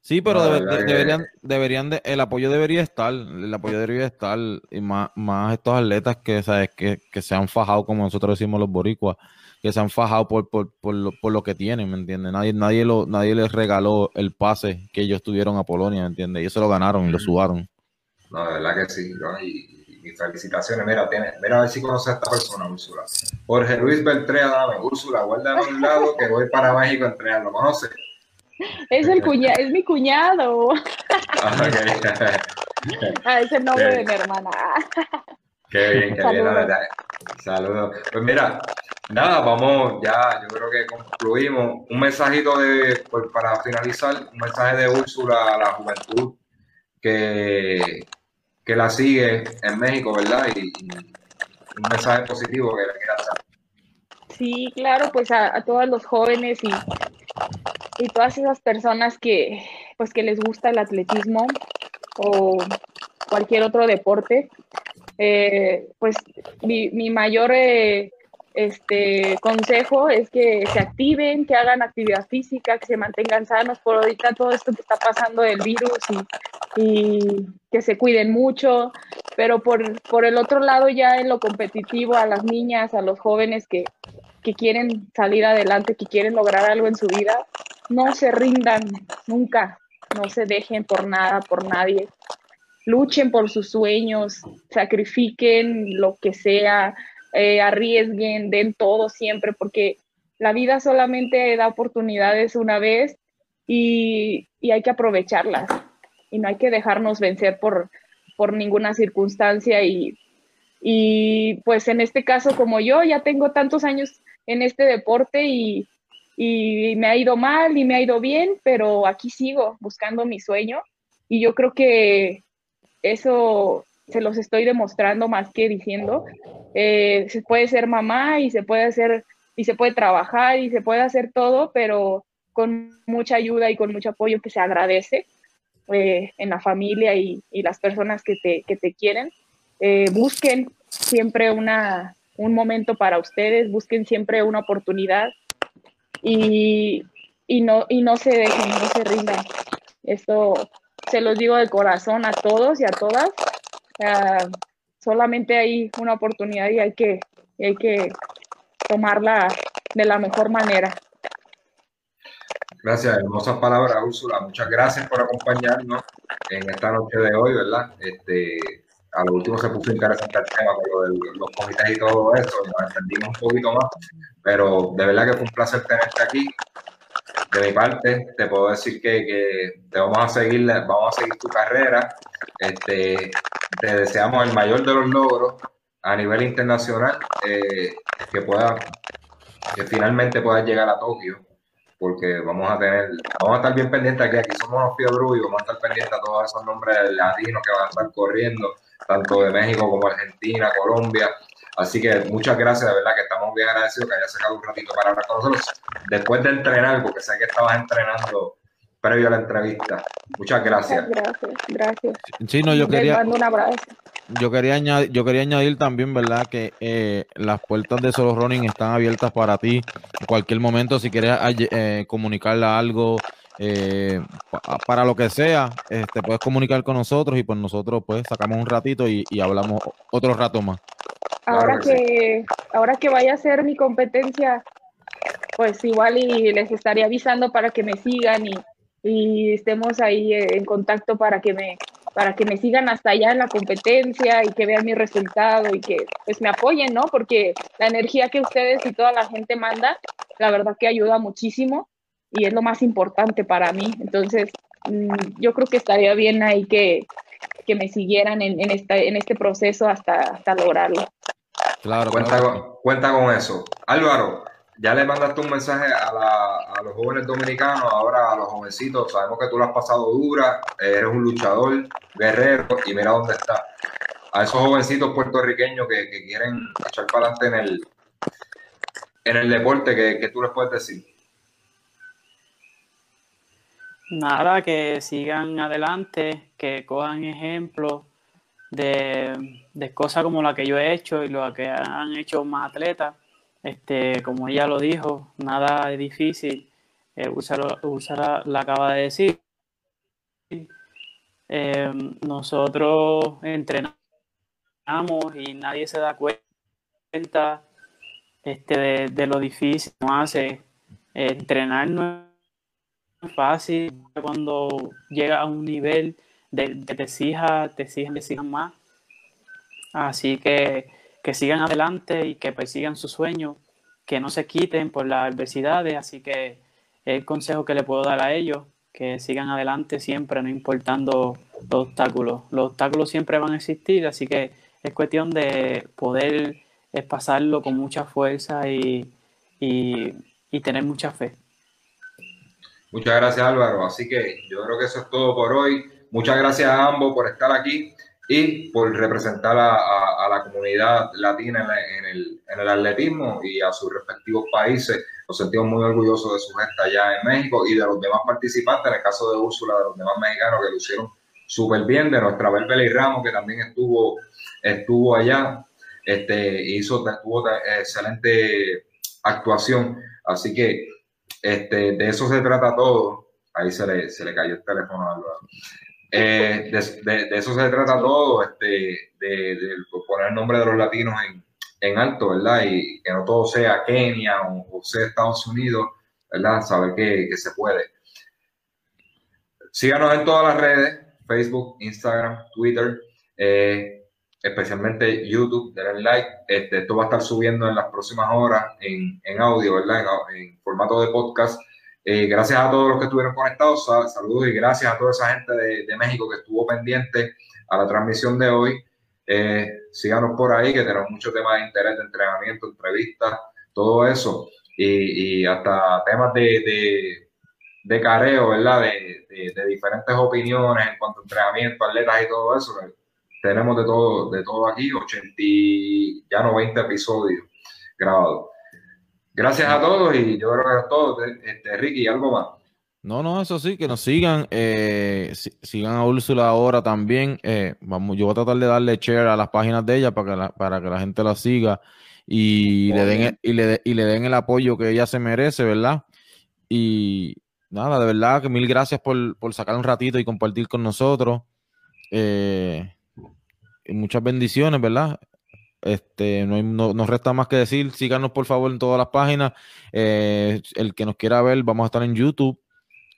Sí, pero deberían, deberían de, el apoyo debería estar, el apoyo debería estar, y más, más estos atletas que, ¿sabes? Que, que se han fajado, como nosotros decimos los boricuas, que se han fajado por, por, por, lo, por lo que tienen, ¿me entiendes? Nadie, nadie, lo, nadie les regaló el pase que ellos tuvieron a Polonia, ¿me entiendes? Ellos se lo ganaron y lo sudaron. No, de verdad que sí, ¿no? y, mis felicitaciones. Mira, tiene, mira a ver si conoce a esta persona, Úrsula. Jorge Luis Beltré dame, Úrsula, guárdame a un lado que voy para México a entrenar. ¿Lo conoce? Es el cuñado, es mi cuñado. Ah, ah, es el nombre de mi hermana. Qué bien, qué bien, la verdad. Saludos. Pues mira, nada, vamos, ya yo creo que concluimos. Un mensajito de, para finalizar, un mensaje de Úrsula a la juventud que, que la sigue en México, ¿verdad? Y, un mensaje positivo que le quiera dar. Sí, claro, pues a, todos los jóvenes y, y todas esas personas que pues que les gusta el atletismo o cualquier otro deporte, eh, pues mi, mi mayor eh, este consejo es que se activen, que hagan actividad física, que se mantengan sanos. Por ahorita todo esto que está pasando del virus y, que se cuiden mucho, pero por, por, el otro lado ya en lo competitivo a las niñas, a los jóvenes que, que quieren salir adelante, que quieren lograr algo en su vida, no se rindan nunca, no se dejen por nada, por nadie. Luchen por sus sueños, sacrifiquen lo que sea, eh, arriesguen, den todo siempre, porque la vida solamente da oportunidades una vez y, hay que aprovecharlas y no hay que dejarnos vencer por, por ninguna circunstancia y, y pues en este caso como yo ya tengo tantos años en este deporte y, y me ha ido mal y me ha ido bien, pero aquí sigo buscando mi sueño y yo creo que eso se los estoy demostrando más que diciendo. Eh, se puede ser mamá y se puede hacer y se puede trabajar y se puede hacer todo, pero con mucha ayuda y con mucho apoyo que se agradece eh, en la familia y, las personas que te, que te quieren. Eh, busquen siempre una, un momento para ustedes, busquen siempre una oportunidad y, y, no, y no se dejen, no se rindan. Esto se los digo de corazón a todos y a todas. Solamente hay una oportunidad y hay que, hay que tomarla de la mejor manera. Gracias, hermosas palabras, Úrsula. Muchas gracias por acompañarnos en esta noche de hoy, ¿verdad? Este, a lo último se puso interesante el tema con los comités y todo eso, nos entendimos un poquito más, pero de verdad que fue un placer tenerte aquí de mi parte, te puedo decir que, te vamos a seguir, vamos a seguir tu carrera. Este, te deseamos el mayor de los logros a nivel internacional, eh, que pueda, que finalmente puedas llegar a Tokio, porque vamos a tener, vamos a estar bien pendientes aquí, aquí somos los Fiebru y vamos a estar pendientes a todos esos nombres latinos que van a estar corriendo, tanto de México como Argentina, Colombia. Así que muchas gracias, de verdad que estamos bien agradecidos que hayas sacado un ratito para hablar con nosotros después de entrenar, porque sé que estabas entrenando previo a la entrevista. Muchas gracias. Gracias, gracias. Sí, no, yo quería, mando un abrazo. yo quería añadir, yo quería añadir también, ¿verdad? Que eh, las puertas de Solo Running están abiertas para ti en cualquier momento. Si quieres eh, comunicarle algo, eh, pa- para lo que sea, eh, te puedes comunicar con nosotros y pues nosotros pues sacamos un ratito y, y hablamos otro rato más. Ahora que ahora que vaya a ser mi competencia, pues igual y les estaré avisando para que me sigan y, y estemos ahí en contacto para que me para que me sigan hasta allá en la competencia y que vean mi resultado y que pues me apoyen, ¿no? Porque la energía que ustedes y toda la gente manda, la verdad que ayuda muchísimo y es lo más importante para mí. Entonces, mm, yo creo que estaría bien ahí que, que me siguieran en, en, esta, en este proceso hasta, hasta lograrlo. Claro, Cuenta claro. con, cuenta con eso. Álvaro, ya le mandaste un mensaje a, la- a los jóvenes dominicanos, ahora a los jovencitos. Sabemos que tú la has pasado dura, eres un luchador, guerrero, y mira dónde está. A esos jovencitos puertorriqueños que, que quieren echar para adelante en el, en el deporte, que, que tú les puedes decir. Nada, que sigan adelante, que cojan ejemplos de, de cosas como la que yo he hecho y lo que han hecho más atletas. Este, como ella lo dijo, nada es difícil. Eh, Úrsula, Úrsula la acaba de decir. Eh, nosotros entrenamos y nadie se da cuenta este, de, de lo difícil que nos hace. Entrenar fácil cuando llega a un nivel de, de te exija, te exigen, te exijan más. Así que que sigan adelante y que persigan sus sueños, que no se quiten por las adversidades. Así que el consejo que le puedo dar a ellos, que sigan adelante siempre, no importando los obstáculos. Los obstáculos siempre van a existir, así que es cuestión de poder pasarlo con mucha fuerza y, y, y tener mucha fe. Muchas gracias Álvaro. Así que yo creo que eso es todo por hoy. Muchas gracias a ambos por estar aquí y por representar a, la comunidad latina en, el, en el atletismo y a sus respectivos países. Nos sentimos muy orgullosos de su gesta allá en México y de los demás participantes, en el caso de Úrsula, de los demás mexicanos que lo hicieron súper bien, de nuestra Berbeli Ramos, que también estuvo, estuvo allá, este, hizo, tuvo excelente actuación. Así que este, de eso se trata todo. Ahí se le, se le cayó el teléfono a. Eh, de, de- eso se trata todo, este, de, poner el nombre de los latinos en, en alto, ¿verdad? Y que no todo sea Kenia o, o sea Estados Unidos, ¿verdad? Saber que, que se puede. Síganos en todas las redes, Facebook, Instagram, Twitter, eh, especialmente YouTube, denle like. Este, esto va a estar subiendo en las próximas horas en, en audio, ¿verdad? En, formato de podcast. Eh, gracias a todos los que estuvieron conectados, sal- saludos y gracias a toda esa gente de, de México que estuvo pendiente a la transmisión de hoy. Eh, síganos por ahí, que tenemos muchos temas de interés, de entrenamiento, entrevistas, todo eso. Y, y hasta temas de, de, de careo, ¿verdad? De, de diferentes opiniones en cuanto a entrenamiento, atletas y todo eso. Tenemos de todo, de todo aquí, 80, y ya 90 episodios grabados. Gracias a todos y yo creo que es todo. Este, Ricky, ¿algo más? No, no, eso sí, que nos sigan, eh, si- sigan a Úrsula ahora también. eh, vamos, yo voy a tratar de darle share a las páginas de ella para que la, para que la gente la siga y le den el, y le, y le den el apoyo que ella se merece, ¿verdad? Y nada, de verdad que mil gracias por, por sacar un ratito y compartir con nosotros. Eh, muchas bendiciones, ¿verdad? Este, no, hay- no- nos resta más que decir, síganos por favor en todas las páginas. Eh, el que nos quiera ver, vamos a estar en YouTube.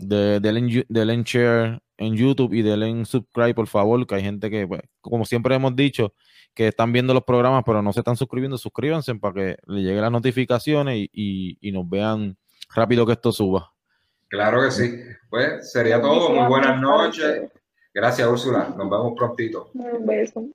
De, en share en YouTube y denle en subscribe, por favor, que hay gente que, pues, como siempre hemos dicho, que están viendo los programas, pero no se están suscribiendo. Suscríbanse para que le lleguen las notificaciones y, y- y nos vean rápido que esto suba. Claro que sí. Pues sería todo. Muy buenas noches. Gracias, Úrsula. Nos vemos prontito. Un beso.